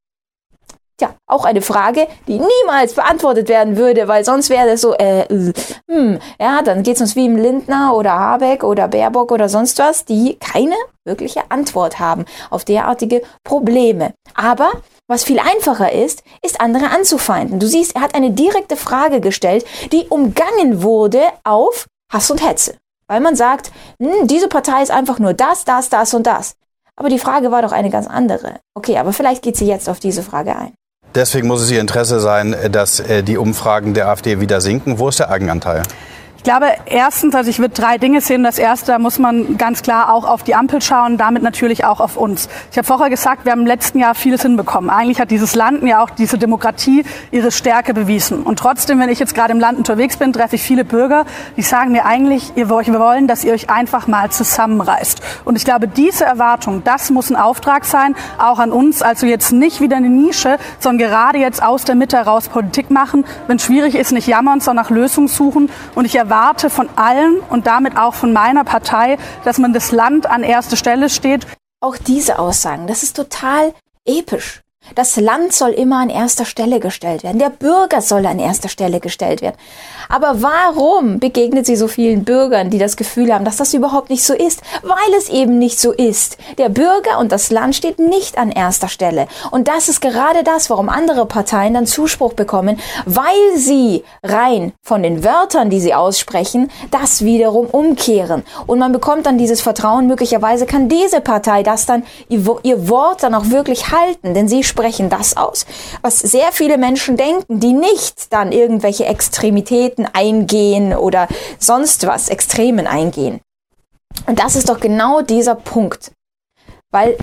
Tja, auch eine Frage, die niemals beantwortet werden würde, weil sonst wäre das so, äh, äh hm, ja, dann geht's uns wie im Lindner oder Habeck oder Baerbock oder sonst was, die keine wirkliche Antwort haben auf derartige Probleme. Aber was viel einfacher ist, ist andere anzufeinden. Du siehst, er hat eine direkte Frage gestellt, die umgangen wurde auf Hass und Hetze. Weil man sagt, hm, diese Partei ist einfach nur das, das, das und das. Aber die Frage war doch eine ganz andere. Okay, aber vielleicht geht sie jetzt auf diese Frage ein. Deswegen muss es Ihr Interesse sein, dass äh, die Umfragen der AfD wieder sinken. Wo ist der Eigenanteil? Glaube, erstens, also ich würde drei Dinge sehen. Das erste, da muss man ganz klar auch auf die Ampel schauen, damit natürlich auch auf uns. Ich habe vorher gesagt, wir haben im letzten Jahr vieles hinbekommen. Eigentlich hat dieses Land ja auch diese Demokratie ihre Stärke bewiesen. Und trotzdem, wenn ich jetzt gerade im Land unterwegs bin, treffe ich viele Bürger, die sagen mir eigentlich, ihr wir wollen, dass ihr euch einfach mal zusammenreißt. Und ich glaube, diese Erwartung, das muss ein Auftrag sein, auch an uns. Also jetzt nicht wieder eine Nische, sondern gerade jetzt aus der Mitte heraus Politik machen. Wenn es schwierig ist, nicht jammern, sondern nach Lösungen suchen. Und ich erwarte von allen und damit auch von meiner Partei, dass man das Land an erster Stelle steht. Auch diese Aussagen, das ist total episch. Das Land soll immer an erster Stelle gestellt werden. Der Bürger soll an erster Stelle gestellt werden. Aber warum begegnet sie so vielen Bürgern, die das Gefühl haben, dass das überhaupt nicht so ist? Weil es eben nicht so ist. Der Bürger und das Land steht nicht an erster Stelle. Und das ist gerade das, warum andere Parteien dann Zuspruch bekommen, weil sie rein von den Wörtern, die sie aussprechen, das wiederum umkehren. Und man bekommt dann dieses Vertrauen, möglicherweise kann diese Partei das dann, ihr Wort dann auch wirklich halten, denn sie sprechen das aus, was sehr viele Menschen denken, die nicht dann irgendwelche Extremitäten eingehen oder sonst was Extremen eingehen. Und das ist doch genau dieser Punkt. Weil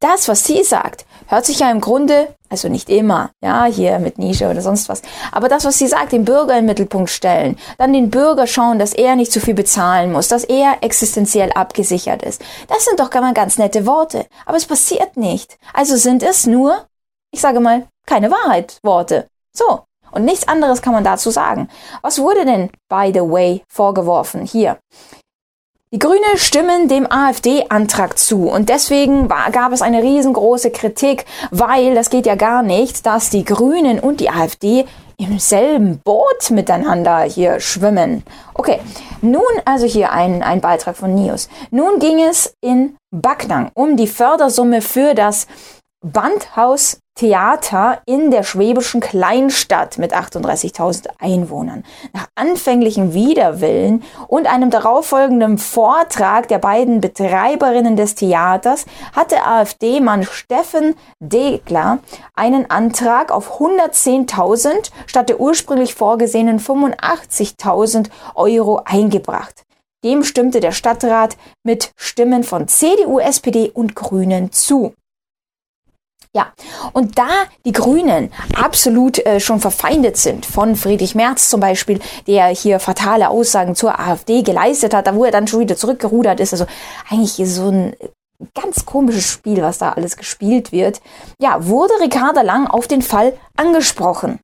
das, was sie sagt, hört sich ja im Grunde, also nicht immer, ja, hier mit Nische oder sonst was, aber das, was sie sagt, den Bürger im Mittelpunkt stellen, dann den Bürger schauen, dass er nicht zu viel bezahlen muss, dass er existenziell abgesichert ist. Das sind doch ganz nette Worte, aber es passiert nicht. Also sind es nur ich sage mal, keine Wahrheit Worte. So. Und nichts anderes kann man dazu sagen. Was wurde denn, by the way, vorgeworfen? Hier. Die Grüne stimmen dem AfD-Antrag zu und deswegen war, gab es eine riesengroße Kritik, weil das geht ja gar nicht, dass die Grünen und die AfD im selben Boot miteinander hier schwimmen. Okay, nun also hier ein, ein Beitrag von Nius. Nun ging es in Backnang um die Fördersumme für das Bandhaus Theater in der schwäbischen Kleinstadt mit 38.000 Einwohnern. Nach anfänglichem Widerwillen und einem darauffolgenden Vortrag der beiden Betreiberinnen des Theaters hatte AfD-Mann Steffen Degler einen Antrag auf 110.000 statt der ursprünglich vorgesehenen 85.000 Euro eingebracht. Dem stimmte der Stadtrat mit Stimmen von CDU, SPD und Grünen zu. Ja, und da die Grünen absolut äh, schon verfeindet sind von Friedrich Merz zum Beispiel, der hier fatale Aussagen zur AfD geleistet hat, da wo er dann schon wieder zurückgerudert ist, also eigentlich so ein ganz komisches Spiel, was da alles gespielt wird, ja, wurde Ricarda Lang auf den Fall angesprochen.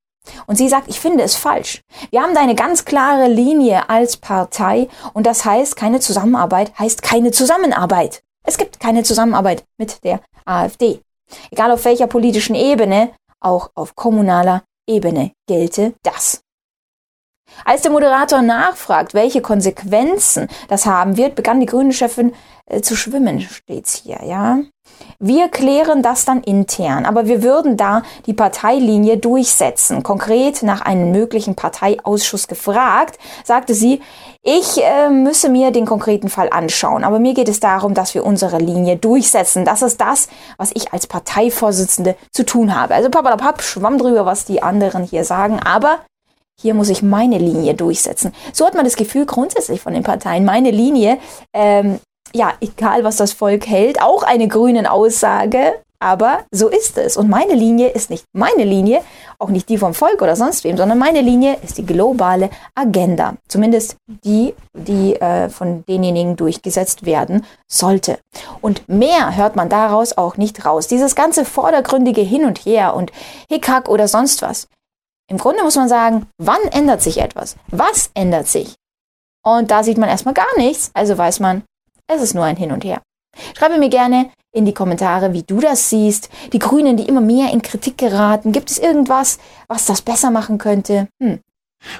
Und sie sagt, ich finde es falsch. Wir haben da eine ganz klare Linie als Partei und das heißt, keine Zusammenarbeit heißt keine Zusammenarbeit. Es gibt keine Zusammenarbeit mit der AfD. Egal auf welcher politischen Ebene, auch auf kommunaler Ebene gelte das. Als der Moderator nachfragt, welche Konsequenzen das haben wird, begann die grüne Chefin äh, zu schwimmen, steht's hier, ja. Wir klären das dann intern, aber wir würden da die Parteilinie durchsetzen. Konkret nach einem möglichen Parteiausschuss gefragt, sagte sie, ich äh, müsse mir den konkreten Fall anschauen, aber mir geht es darum, dass wir unsere Linie durchsetzen. Das ist das, was ich als Parteivorsitzende zu tun habe. Also papalapap, schwamm drüber, was die anderen hier sagen, aber hier muss ich meine Linie durchsetzen. So hat man das Gefühl grundsätzlich von den Parteien. Meine Linie ähm, ja, egal was das Volk hält, auch eine grünen Aussage, aber so ist es. Und meine Linie ist nicht meine Linie, auch nicht die vom Volk oder sonst wem, sondern meine Linie ist die globale Agenda. Zumindest die, die äh, von denjenigen durchgesetzt werden sollte. Und mehr hört man daraus auch nicht raus. Dieses ganze vordergründige Hin und Her und Hickhack oder sonst was. Im Grunde muss man sagen, wann ändert sich etwas? Was ändert sich? Und da sieht man erstmal gar nichts, also weiß man, es ist nur ein Hin und Her. Schreibe mir gerne in die Kommentare, wie du das siehst. Die Grünen, die immer mehr in Kritik geraten. Gibt es irgendwas, was das besser machen könnte? Hm.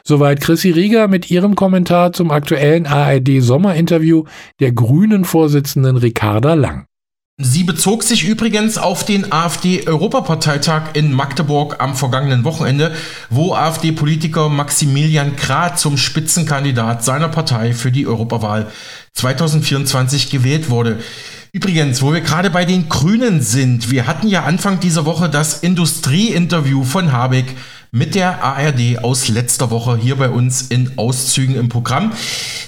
Soweit Chrissy Rieger mit ihrem Kommentar zum aktuellen ARD-Sommerinterview der Grünen-Vorsitzenden Ricarda Lang. Sie bezog sich übrigens auf den AfD-Europaparteitag in Magdeburg am vergangenen Wochenende, wo AfD-Politiker Maximilian Krah zum Spitzenkandidat seiner Partei für die Europawahl 2024 gewählt wurde. Übrigens, wo wir gerade bei den Grünen sind, wir hatten ja Anfang dieser Woche das Industrieinterview von Habeck mit der ARD aus letzter Woche hier bei uns in Auszügen im Programm.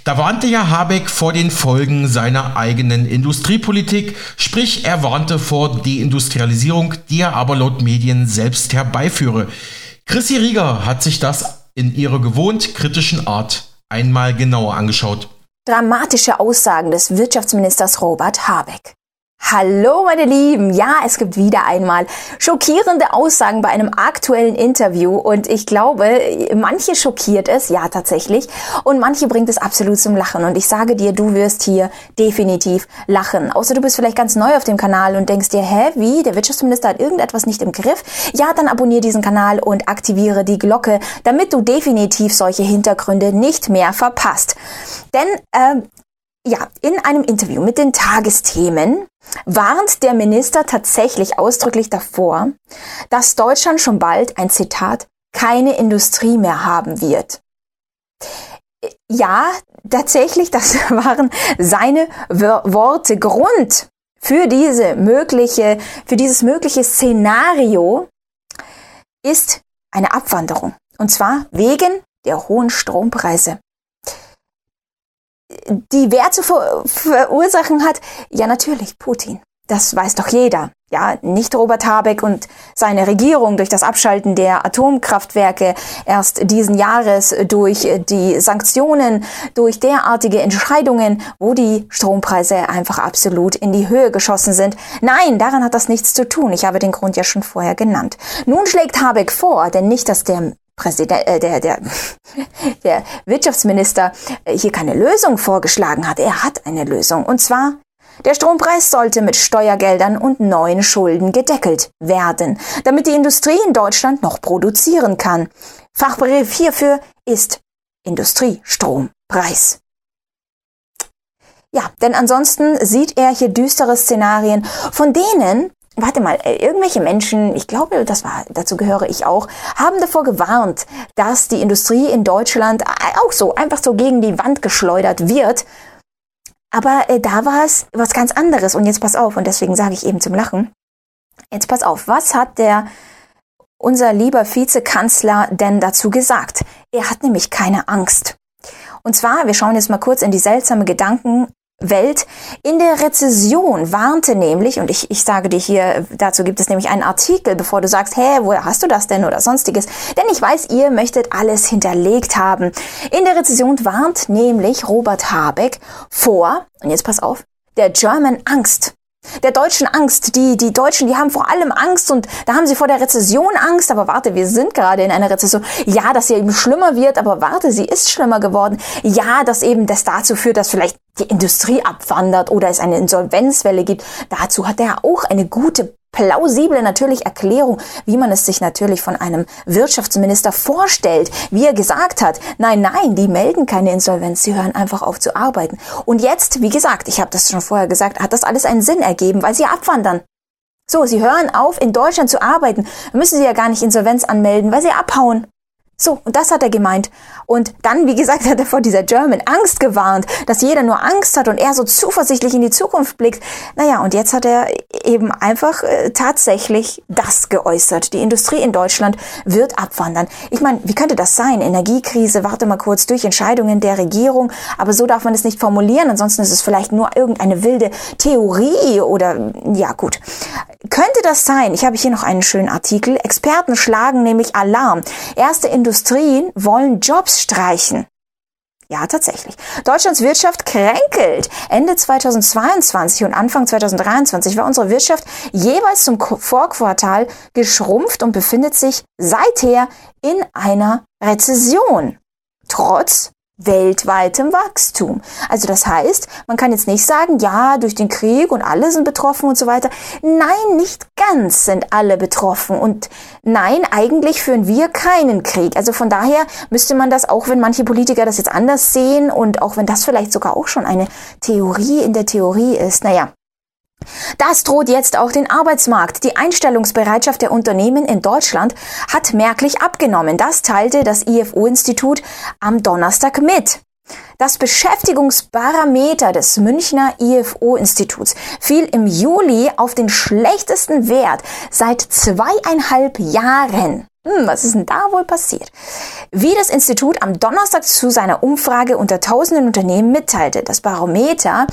Da warnte ja Habeck vor den Folgen seiner eigenen Industriepolitik, sprich er warnte vor Deindustrialisierung, die er aber laut Medien selbst herbeiführe. Chrissy Rieger hat sich das in ihrer gewohnt kritischen Art einmal genauer angeschaut. Dramatische Aussagen des Wirtschaftsministers Robert Habeck. Hallo meine Lieben, ja, es gibt wieder einmal schockierende Aussagen bei einem aktuellen Interview und ich glaube, manche schockiert es, ja tatsächlich, und manche bringt es absolut zum Lachen und ich sage dir, du wirst hier definitiv lachen. Außer du bist vielleicht ganz neu auf dem Kanal und denkst dir, hä, wie, der Wirtschaftsminister hat irgendetwas nicht im Griff? Ja, dann abonniere diesen Kanal und aktiviere die Glocke, damit du definitiv solche Hintergründe nicht mehr verpasst. Denn äh, ja, in einem Interview mit den Tagesthemen warnt der Minister tatsächlich ausdrücklich davor, dass Deutschland schon bald ein Zitat keine Industrie mehr haben wird. Ja, tatsächlich, das *laughs* waren seine Worte. Grund für diese mögliche, für dieses mögliche Szenario ist eine Abwanderung. Und zwar wegen der hohen Strompreise die wer zu ver verursachen hat? Ja, natürlich Putin. Das weiß doch jeder. Ja, nicht Robert Habeck und seine Regierung durch das Abschalten der Atomkraftwerke erst diesen Jahres durch die Sanktionen, durch derartige Entscheidungen, wo die Strompreise einfach absolut in die Höhe geschossen sind. Nein, daran hat das nichts zu tun. Ich habe den Grund ja schon vorher genannt. Nun schlägt Habeck vor, denn nicht, dass der Präsident, äh, der, der, *laughs* der Wirtschaftsminister äh, hier keine Lösung vorgeschlagen hat. Er hat eine Lösung. Und zwar, der Strompreis sollte mit Steuergeldern und neuen Schulden gedeckelt werden, damit die Industrie in Deutschland noch produzieren kann. Fachbegriff hierfür ist Industriestrompreis. Ja, denn ansonsten sieht er hier düstere Szenarien, von denen warte mal, äh, irgendwelche Menschen, ich glaube, das war, dazu gehöre ich auch, haben davor gewarnt, dass die Industrie in Deutschland auch so einfach so gegen die Wand geschleudert wird. Aber äh, da war es was ganz anderes. Und jetzt pass auf, und deswegen sage ich eben zum Lachen. Jetzt pass auf, was hat der unser lieber Vizekanzler denn dazu gesagt? Er hat nämlich keine Angst. Und zwar, wir schauen jetzt mal kurz in die seltsame Gedanken Welt. In der Rezession warnte nämlich, und ich, ich sage dir hier, dazu gibt es nämlich einen Artikel, bevor du sagst, hä, woher hast du das denn oder sonstiges? Denn ich weiß, ihr möchtet alles hinterlegt haben. In der Rezession warnt nämlich Robert Habeck vor, und jetzt pass auf, der German Angst der deutschen Angst. Die, die Deutschen, die haben vor allem Angst und da haben sie vor der Rezession Angst. Aber warte, wir sind gerade in einer Rezession. Ja, dass sie eben schlimmer wird, aber warte, sie ist schlimmer geworden. Ja, dass eben das dazu führt, dass vielleicht die Industrie abwandert oder es eine Insolvenzwelle gibt. Dazu hat er auch eine gute plausible natürlich Erklärung, wie man es sich natürlich von einem Wirtschaftsminister vorstellt, wie er gesagt hat, nein, nein, die melden keine Insolvenz, sie hören einfach auf zu arbeiten. Und jetzt, wie gesagt, ich habe das schon vorher gesagt, hat das alles einen Sinn ergeben, weil sie abwandern. So, sie hören auf, in Deutschland zu arbeiten, müssen sie ja gar nicht Insolvenz anmelden, weil sie abhauen. So, und das hat er gemeint. Und dann, wie gesagt, *laughs* hat er vor dieser German Angst gewarnt, dass jeder nur Angst hat und er so zuversichtlich in die Zukunft blickt. Naja, und jetzt hat er eben einfach äh, tatsächlich das geäußert. Die Industrie in Deutschland wird abwandern. Ich meine, wie könnte das sein? Energiekrise, warte mal kurz durch Entscheidungen der Regierung, aber so darf man es nicht formulieren, ansonsten ist es vielleicht nur irgendeine wilde Theorie oder ja gut. Könnte das sein? Ich habe hier noch einen schönen Artikel. Experten schlagen nämlich Alarm. Erste Industrien wollen Jobs streichen. Ja, tatsächlich. Deutschlands Wirtschaft kränkelt. Ende 2022 und Anfang 2023 war unsere Wirtschaft jeweils zum Vorquartal geschrumpft und befindet sich seither in einer Rezession. Trotz weltweitem Wachstum. Also das heißt, man kann jetzt nicht sagen, ja, durch den Krieg und alle sind betroffen und so weiter. Nein, nicht ganz sind alle betroffen und nein, eigentlich führen wir keinen Krieg. Also von daher müsste man das, auch wenn manche Politiker das jetzt anders sehen und auch wenn das vielleicht sogar auch schon eine Theorie in der Theorie ist, naja, das droht jetzt auch den Arbeitsmarkt. Die Einstellungsbereitschaft der Unternehmen in Deutschland hat merklich abgenommen. Das teilte das IFO-Institut am Donnerstag mit. Das Beschäftigungsbarometer des Münchner IFO-Instituts fiel im Juli auf den schlechtesten Wert seit zweieinhalb Jahren. Hm, was ist denn da wohl passiert? Wie das Institut am Donnerstag zu seiner Umfrage unter tausenden Unternehmen mitteilte, das Barometer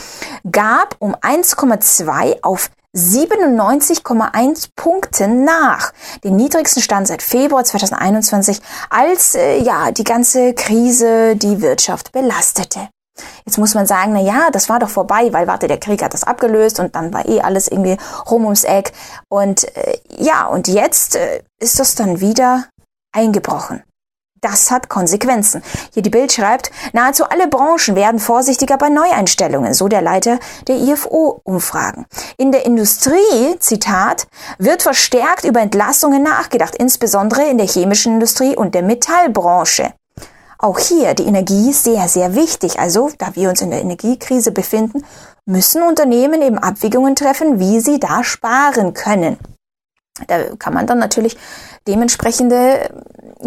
gab um 1,2 auf 97,1 Punkten nach, den niedrigsten Stand seit Februar 2021, als äh, ja die ganze Krise die Wirtschaft belastete. Jetzt muss man sagen, na ja, das war doch vorbei, weil warte, der Krieg hat das abgelöst und dann war eh alles irgendwie rum ums Eck und äh, ja, und jetzt äh, ist das dann wieder eingebrochen. Das hat Konsequenzen. Hier die Bild schreibt, nahezu alle Branchen werden vorsichtiger bei Neueinstellungen, so der Leiter der IFO-Umfragen. In der Industrie, Zitat, wird verstärkt über Entlassungen nachgedacht, insbesondere in der chemischen Industrie und der Metallbranche. Auch hier die Energie sehr, sehr wichtig. Also, da wir uns in der Energiekrise befinden, müssen Unternehmen eben Abwägungen treffen, wie sie da sparen können. Da kann man dann natürlich dementsprechende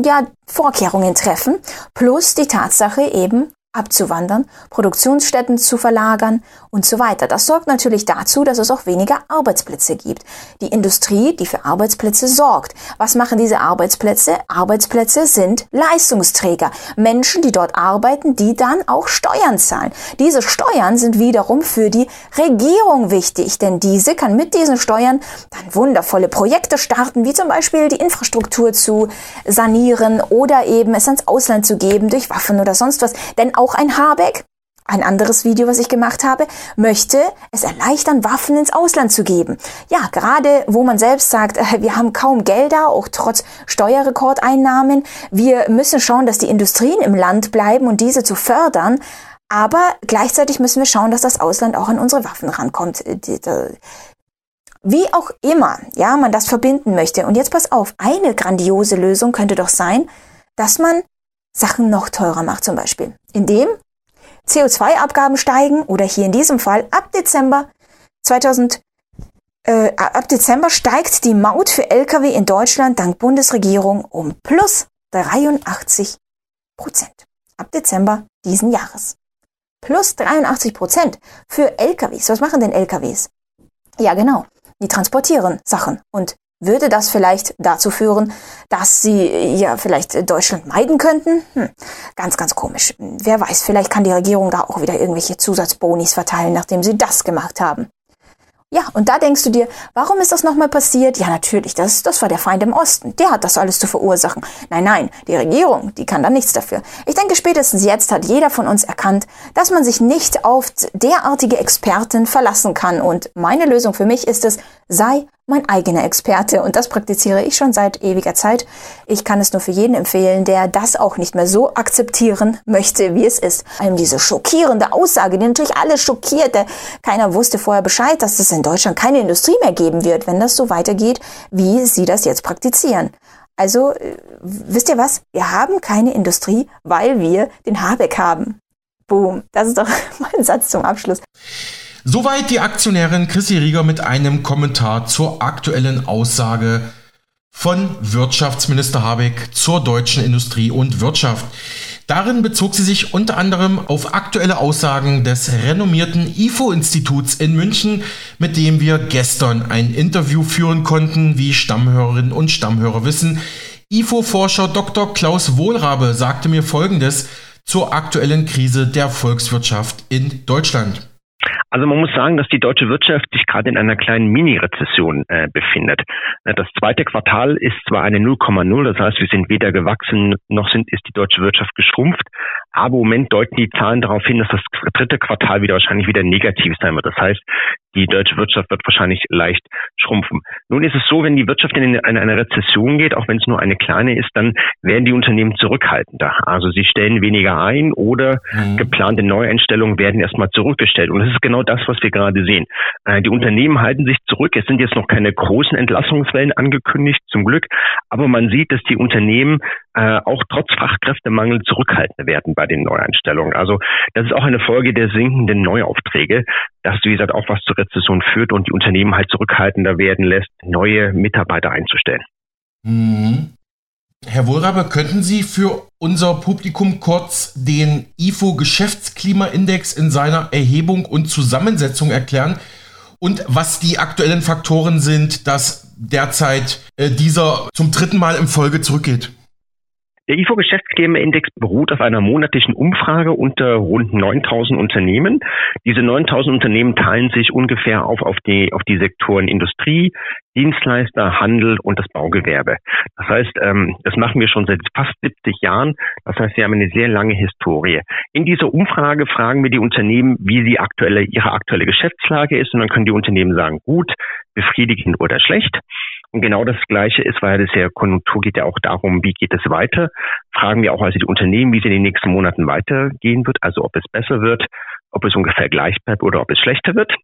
ja, Vorkehrungen treffen, plus die Tatsache eben, abzuwandern, Produktionsstätten zu verlagern und so weiter. Das sorgt natürlich dazu, dass es auch weniger Arbeitsplätze gibt. Die Industrie, die für Arbeitsplätze sorgt. Was machen diese Arbeitsplätze? Arbeitsplätze sind Leistungsträger. Menschen, die dort arbeiten, die dann auch Steuern zahlen. Diese Steuern sind wiederum für die Regierung wichtig, denn diese kann mit diesen Steuern dann wundervolle Projekte starten, wie zum Beispiel die Infrastruktur zu sanieren oder eben es ans Ausland zu geben durch Waffen oder sonst was. Denn auch ein Habeck, ein anderes Video, was ich gemacht habe, möchte es erleichtern, Waffen ins Ausland zu geben. Ja, gerade wo man selbst sagt, äh, wir haben kaum Gelder, auch trotz Steuerrekordeinnahmen. Wir müssen schauen, dass die Industrien im Land bleiben und diese zu fördern. Aber gleichzeitig müssen wir schauen, dass das Ausland auch an unsere Waffen rankommt. Äh, wie auch immer, ja, man das verbinden möchte. Und jetzt pass auf, eine grandiose Lösung könnte doch sein, dass man Sachen noch teurer macht zum Beispiel, indem CO2-Abgaben steigen oder hier in diesem Fall ab Dezember 2000 äh, ab Dezember steigt die Maut für Lkw in Deutschland dank Bundesregierung um plus 83 Prozent. Ab Dezember diesen Jahres. Plus 83 Prozent für LKWs. Was machen denn LKWs? Ja, genau. Die transportieren Sachen und würde das vielleicht dazu führen, dass sie ja vielleicht Deutschland meiden könnten? Hm, ganz, ganz komisch. Wer weiß, vielleicht kann die Regierung da auch wieder irgendwelche Zusatzbonis verteilen, nachdem sie das gemacht haben. Ja, und da denkst du dir, warum ist das nochmal passiert? Ja, natürlich, das, das war der Feind im Osten. Der hat das alles zu verursachen. Nein, nein, die Regierung, die kann da nichts dafür. Ich denke, spätestens jetzt hat jeder von uns erkannt, dass man sich nicht auf derartige Experten verlassen kann. Und meine Lösung für mich ist es, sei mein eigener Experte und das praktiziere ich schon seit ewiger Zeit. Ich kann es nur für jeden empfehlen, der das auch nicht mehr so akzeptieren möchte, wie es ist. Allem diese schockierende Aussage, die natürlich alle schockierte. Keiner wusste vorher Bescheid, dass es in Deutschland keine Industrie mehr geben wird, wenn das so weitergeht, wie sie das jetzt praktizieren. Also, äh, wisst ihr was? Wir haben keine Industrie, weil wir den Habeck haben. Boom. Das ist doch *laughs* mein Satz zum Abschluss. Soweit die Aktionärin Chrissy Rieger mit einem Kommentar zur aktuellen Aussage von Wirtschaftsminister Habeck zur deutschen Industrie und Wirtschaft. Darin bezog sie sich unter anderem auf aktuelle Aussagen des renommierten IFO-Instituts in München, mit dem wir gestern ein Interview führen konnten, wie Stammhörerinnen und Stammhörer wissen. IFO-Forscher Dr. Klaus Wohlrabe sagte mir Folgendes zur aktuellen Krise der Volkswirtschaft in Deutschland. Also man muss sagen, dass die deutsche Wirtschaft sich gerade in einer kleinen Mini-Rezession äh, befindet. Äh, das zweite Quartal ist zwar eine 0,0, das heißt, wir sind weder gewachsen noch sind, ist die deutsche Wirtschaft geschrumpft, aber im Moment deuten die Zahlen darauf hin, dass das dritte Quartal wieder wahrscheinlich wieder negativ sein wird. Das heißt, die deutsche Wirtschaft wird wahrscheinlich leicht schrumpfen. Nun ist es so, wenn die Wirtschaft in eine, eine Rezession geht, auch wenn es nur eine kleine ist, dann werden die Unternehmen zurückhaltender. Also sie stellen weniger ein oder mhm. geplante Neueinstellungen werden erstmal zurückgestellt. Und das ist genau das, was wir gerade sehen. Äh, die Unternehmen halten sich zurück. Es sind jetzt noch keine großen Entlassungswellen angekündigt, zum Glück. Aber man sieht, dass die Unternehmen äh, auch trotz Fachkräftemangel zurückhaltender werden bei den Neueinstellungen. Also das ist auch eine Folge der sinkenden Neuaufträge, dass, wie gesagt, auch was zur Rezession führt und die Unternehmen halt zurückhaltender werden lässt, neue Mitarbeiter einzustellen. Mhm. Herr Wohlrabe, könnten Sie für unser Publikum kurz den IFO Geschäftsklimaindex in seiner Erhebung und Zusammensetzung erklären und was die aktuellen Faktoren sind, dass derzeit äh, dieser zum dritten Mal in Folge zurückgeht? Der IFO Geschäftsklimaindex beruht auf einer monatlichen Umfrage unter rund 9000 Unternehmen. Diese 9000 Unternehmen teilen sich ungefähr auf, auf, die, auf die Sektoren Industrie, Dienstleister, Handel und das Baugewerbe. Das heißt, ähm, das machen wir schon seit fast 70 Jahren. Das heißt, wir haben eine sehr lange Historie. In dieser Umfrage fragen wir die Unternehmen, wie sie aktuelle, ihre aktuelle Geschäftslage ist. Und dann können die Unternehmen sagen, gut, befriedigend oder schlecht. Und genau das Gleiche ist, weil das ja Konjunktur geht ja auch darum, wie geht es weiter. Fragen wir auch also die Unternehmen, wie es in den nächsten Monaten weitergehen wird, also ob es besser wird, ob es ungefähr gleich bleibt oder ob es schlechter wird.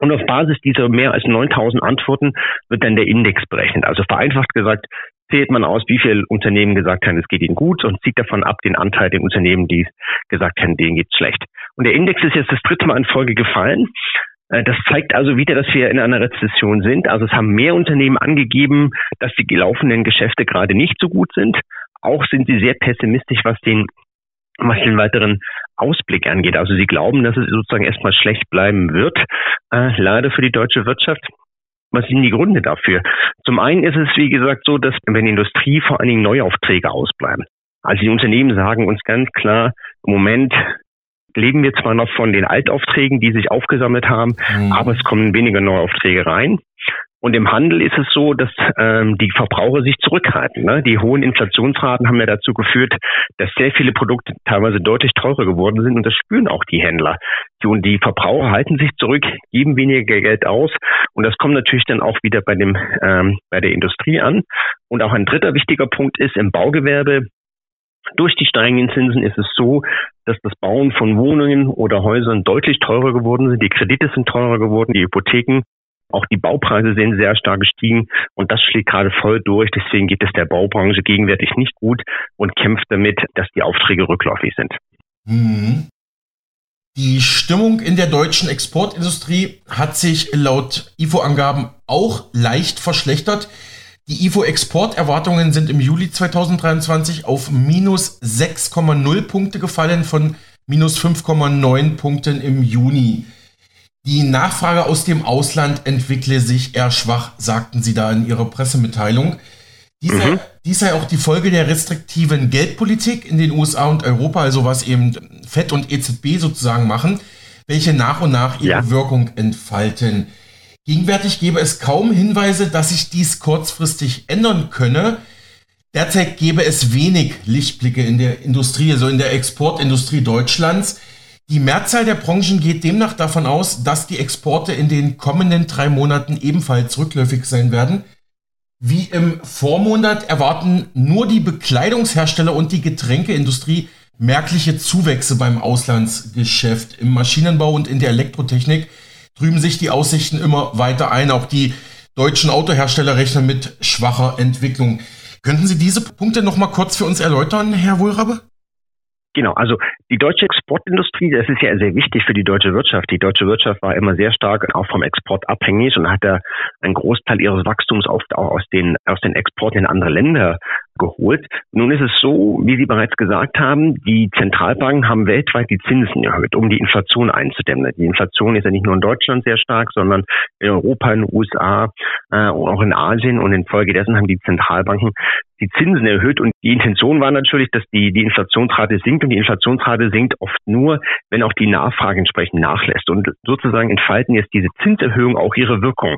Und auf Basis dieser mehr als 9000 Antworten wird dann der Index berechnet. Also vereinfacht gesagt, zählt man aus, wie viele Unternehmen gesagt haben, es geht ihnen gut und zieht davon ab den Anteil der Unternehmen, die gesagt haben, denen geht es schlecht. Und der Index ist jetzt das dritte Mal in Folge gefallen. Äh, das zeigt also wieder, dass wir in einer Rezession sind. Also es haben mehr Unternehmen angegeben, dass die laufenden Geschäfte gerade nicht so gut sind. Auch sind sie sehr pessimistisch, was den, was den weiteren Ausblick angeht. Also sie glauben, dass es sozusagen erstmal schlecht bleiben wird, äh, leider für die deutsche Wirtschaft. Was sind die Gründe dafür? Zum einen ist es, wie gesagt, so, dass wenn die Industrie vor allen Dingen Neuaufträge ausbleiben. Also die Unternehmen sagen uns ganz klar, im Moment leben wir zwar noch von den Altaufträgen, die sich aufgesammelt haben, mhm. aber es kommen weniger Neuaufträge rein. Und im Handel ist es so, dass ähm, die Verbraucher sich zurückhalten. Ne? Die hohen Inflationsraten haben ja dazu geführt, dass sehr viele Produkte teilweise deutlich teurer geworden sind und das spüren auch die Händler. Und die Verbraucher halten sich zurück, geben weniger Geld aus und das kommt natürlich dann auch wieder bei dem ähm, bei der Industrie an. Und auch ein dritter wichtiger Punkt ist im Baugewerbe durch die steigenden Zinsen ist es so, dass das Bauen von Wohnungen oder Häusern deutlich teurer geworden sind. Die Kredite sind teurer geworden, die Hypotheken. Auch die Baupreise sind sehr stark gestiegen und das schlägt gerade voll durch. Deswegen geht es der Baubranche gegenwärtig nicht gut und kämpft damit, dass die Aufträge rückläufig sind. Mhm. Die Stimmung in der deutschen Exportindustrie hat sich laut IFO-Angaben auch leicht verschlechtert. Die IFO-Exporterwartungen sind im Juli 2023 auf minus 6,0 Punkte gefallen von minus 5,9 Punkten im Juni. Die Nachfrage aus dem Ausland entwickle sich eher schwach, sagten sie da in ihrer Pressemitteilung. Dies, mhm. sei, dies sei auch die Folge der restriktiven Geldpolitik in den USA und Europa, also was eben FED und EZB sozusagen machen, welche nach und nach ihre ja. Wirkung entfalten. Gegenwärtig gäbe es kaum Hinweise, dass sich dies kurzfristig ändern könne. Derzeit gäbe es wenig Lichtblicke in der Industrie, also in der Exportindustrie Deutschlands. Die Mehrzahl der Branchen geht demnach davon aus, dass die Exporte in den kommenden drei Monaten ebenfalls rückläufig sein werden. Wie im Vormonat erwarten nur die Bekleidungshersteller und die Getränkeindustrie merkliche Zuwächse beim Auslandsgeschäft. Im Maschinenbau und in der Elektrotechnik trüben sich die Aussichten immer weiter ein. Auch die deutschen Autohersteller rechnen mit schwacher Entwicklung. Könnten Sie diese Punkte noch mal kurz für uns erläutern, Herr Wohlrabe? Genau, also die deutsche Exportindustrie, das ist ja sehr wichtig für die deutsche Wirtschaft. Die deutsche Wirtschaft war immer sehr stark auch vom Export abhängig und hatte einen Großteil ihres Wachstums oft auch aus den, aus den Exporten in andere Länder geholt. Nun ist es so, wie Sie bereits gesagt haben, die Zentralbanken haben weltweit die Zinsen erhöht, um die Inflation einzudämmen. Die Inflation ist ja nicht nur in Deutschland sehr stark, sondern in Europa, in den USA äh, und auch in Asien. Und infolgedessen haben die Zentralbanken die Zinsen erhöht. Und die Intention war natürlich, dass die, die Inflationsrate sinkt. Und die Inflationsrate sinkt oft nur, wenn auch die Nachfrage entsprechend nachlässt. Und sozusagen entfalten jetzt diese Zinserhöhungen auch ihre Wirkung.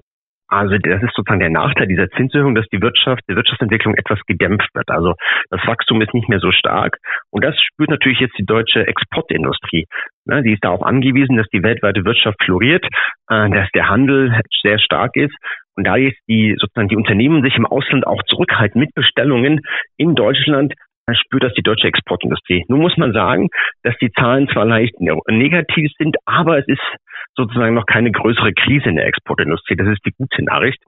Also das ist sozusagen der Nachteil dieser Zinserhöhung, dass die Wirtschaft, die Wirtschaftsentwicklung etwas gedämpft wird. Also das Wachstum ist nicht mehr so stark. Und das spürt natürlich jetzt die deutsche Exportindustrie. Ne, die ist darauf angewiesen, dass die weltweite Wirtschaft floriert, äh, dass der Handel sehr stark ist. Und da jetzt die sozusagen die Unternehmen sich im Ausland auch zurückhalten mit Bestellungen in Deutschland, spürt das die deutsche Exportindustrie. Nun muss man sagen, dass die Zahlen zwar leicht negativ sind, aber es ist sozusagen noch keine größere Krise in der Exportindustrie. Das ist die gute Nachricht.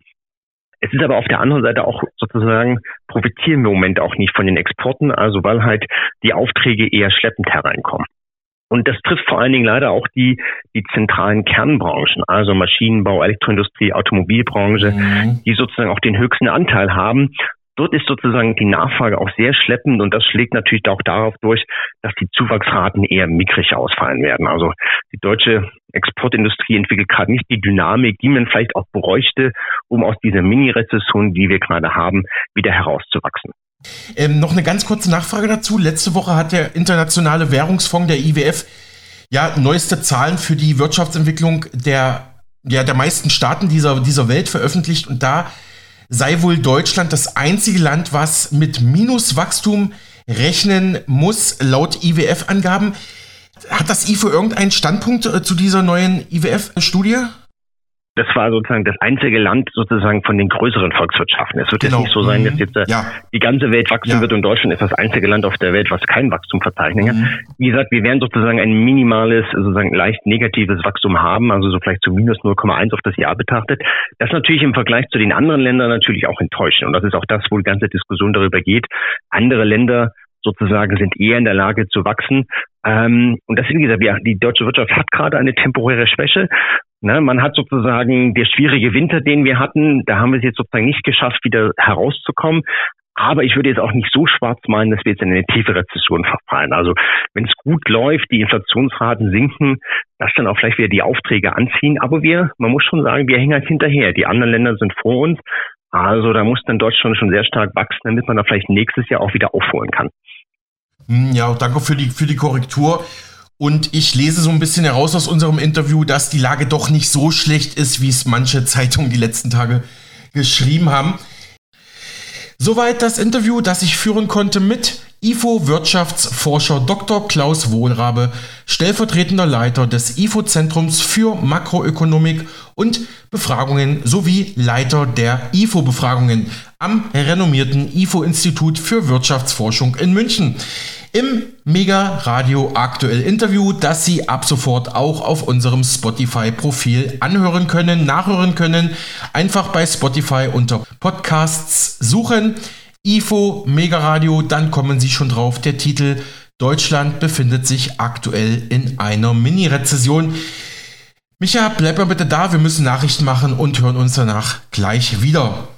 Es ist aber auf der anderen Seite auch sozusagen profitieren wir im Moment auch nicht von den Exporten, also weil halt die Aufträge eher schleppend hereinkommen. Und das trifft vor allen Dingen leider auch die, die zentralen Kernbranchen, also Maschinenbau, Elektroindustrie, Automobilbranche, mhm. die sozusagen auch den höchsten Anteil haben dort ist sozusagen die Nachfrage auch sehr schleppend und das schlägt natürlich auch darauf durch, dass die Zuwachsraten eher mickrig ausfallen werden. Also die deutsche Exportindustrie entwickelt gerade nicht die Dynamik, die man vielleicht auch bräuchte, um aus dieser Mini-Rezession, die wir gerade haben, wieder herauszuwachsen. Ähm, noch eine ganz kurze Nachfrage dazu. Letzte Woche hat der Internationale Währungsfonds, der IWF, ja neueste Zahlen für die Wirtschaftsentwicklung der, ja, der meisten Staaten dieser, dieser Welt veröffentlicht und da sei wohl Deutschland das einzige Land, was mit Minuswachstum rechnen muss, laut IWF-Angaben. Hat das IFO irgendeinen Standpunkt äh, zu dieser neuen IWF-Studie? Das war sozusagen das einzige Land sozusagen von den größeren Volkswirtschaften. Es wird genau. jetzt nicht so sein, dass mhm. jetzt äh, ja. die ganze Welt wachsen ja. wird und Deutschland ist das einzige Land auf der Welt, was kein Wachstum verzeichnet. Mhm. Wie gesagt, wir werden sozusagen ein minimales, sozusagen leicht negatives Wachstum haben, also so vielleicht zu minus 0,1 auf das Jahr betrachtet. Das natürlich im Vergleich zu den anderen Ländern natürlich auch enttäuschend. Und das ist auch das, wo die ganze Diskussion darüber geht. Andere Länder sozusagen sind eher in der Lage zu wachsen. Ähm, und das, wie gesagt, die deutsche Wirtschaft hat gerade eine temporäre Schwäche. Ne, man hat sozusagen der schwierige Winter, den wir hatten, da haben wir es jetzt sozusagen nicht geschafft, wieder herauszukommen. Aber ich würde jetzt auch nicht so schwarz meinen, dass wir jetzt in eine tiefe Rezession verfallen. Also wenn es gut läuft, die Inflationsraten sinken, dass dann auch vielleicht wieder die Aufträge anziehen. Aber wir, man muss schon sagen, wir hängen halt hinterher. Die anderen Länder sind vor uns. Also da muss dann Deutschland schon sehr stark wachsen, damit man da vielleicht nächstes Jahr auch wieder aufholen kann. Hm, ja, danke für die, für die Korrektur. Und ich lese so ein bisschen heraus aus unserem Interview, dass die Lage doch nicht so schlecht ist, wie es manche *laughs* Zeitungen die letzten Tage geschrieben haben. Soweit das Interview, das ich führen konnte mit IFO-Wirtschaftsforscher Dr. Klaus Wohlrabe, stellvertretender Leiter des IFO-Zentrums für Makroökonomik und Befragungen sowie Leiter der IFO-Befragungen am renommierten IFO-Institut für Wirtschaftsforschung in München. Im Mega Radio Aktuell Interview, das Sie ab sofort auch auf unserem Spotify-Profil anhören können, nachhören können. Einfach bei Spotify unter Podcasts suchen. IFO Mega Radio, dann kommen Sie schon drauf. Der Titel Deutschland befindet sich aktuell in einer Mini-Rezession. Micha, bleib mal bitte da, wir müssen Nachrichten machen und hören uns danach gleich wieder.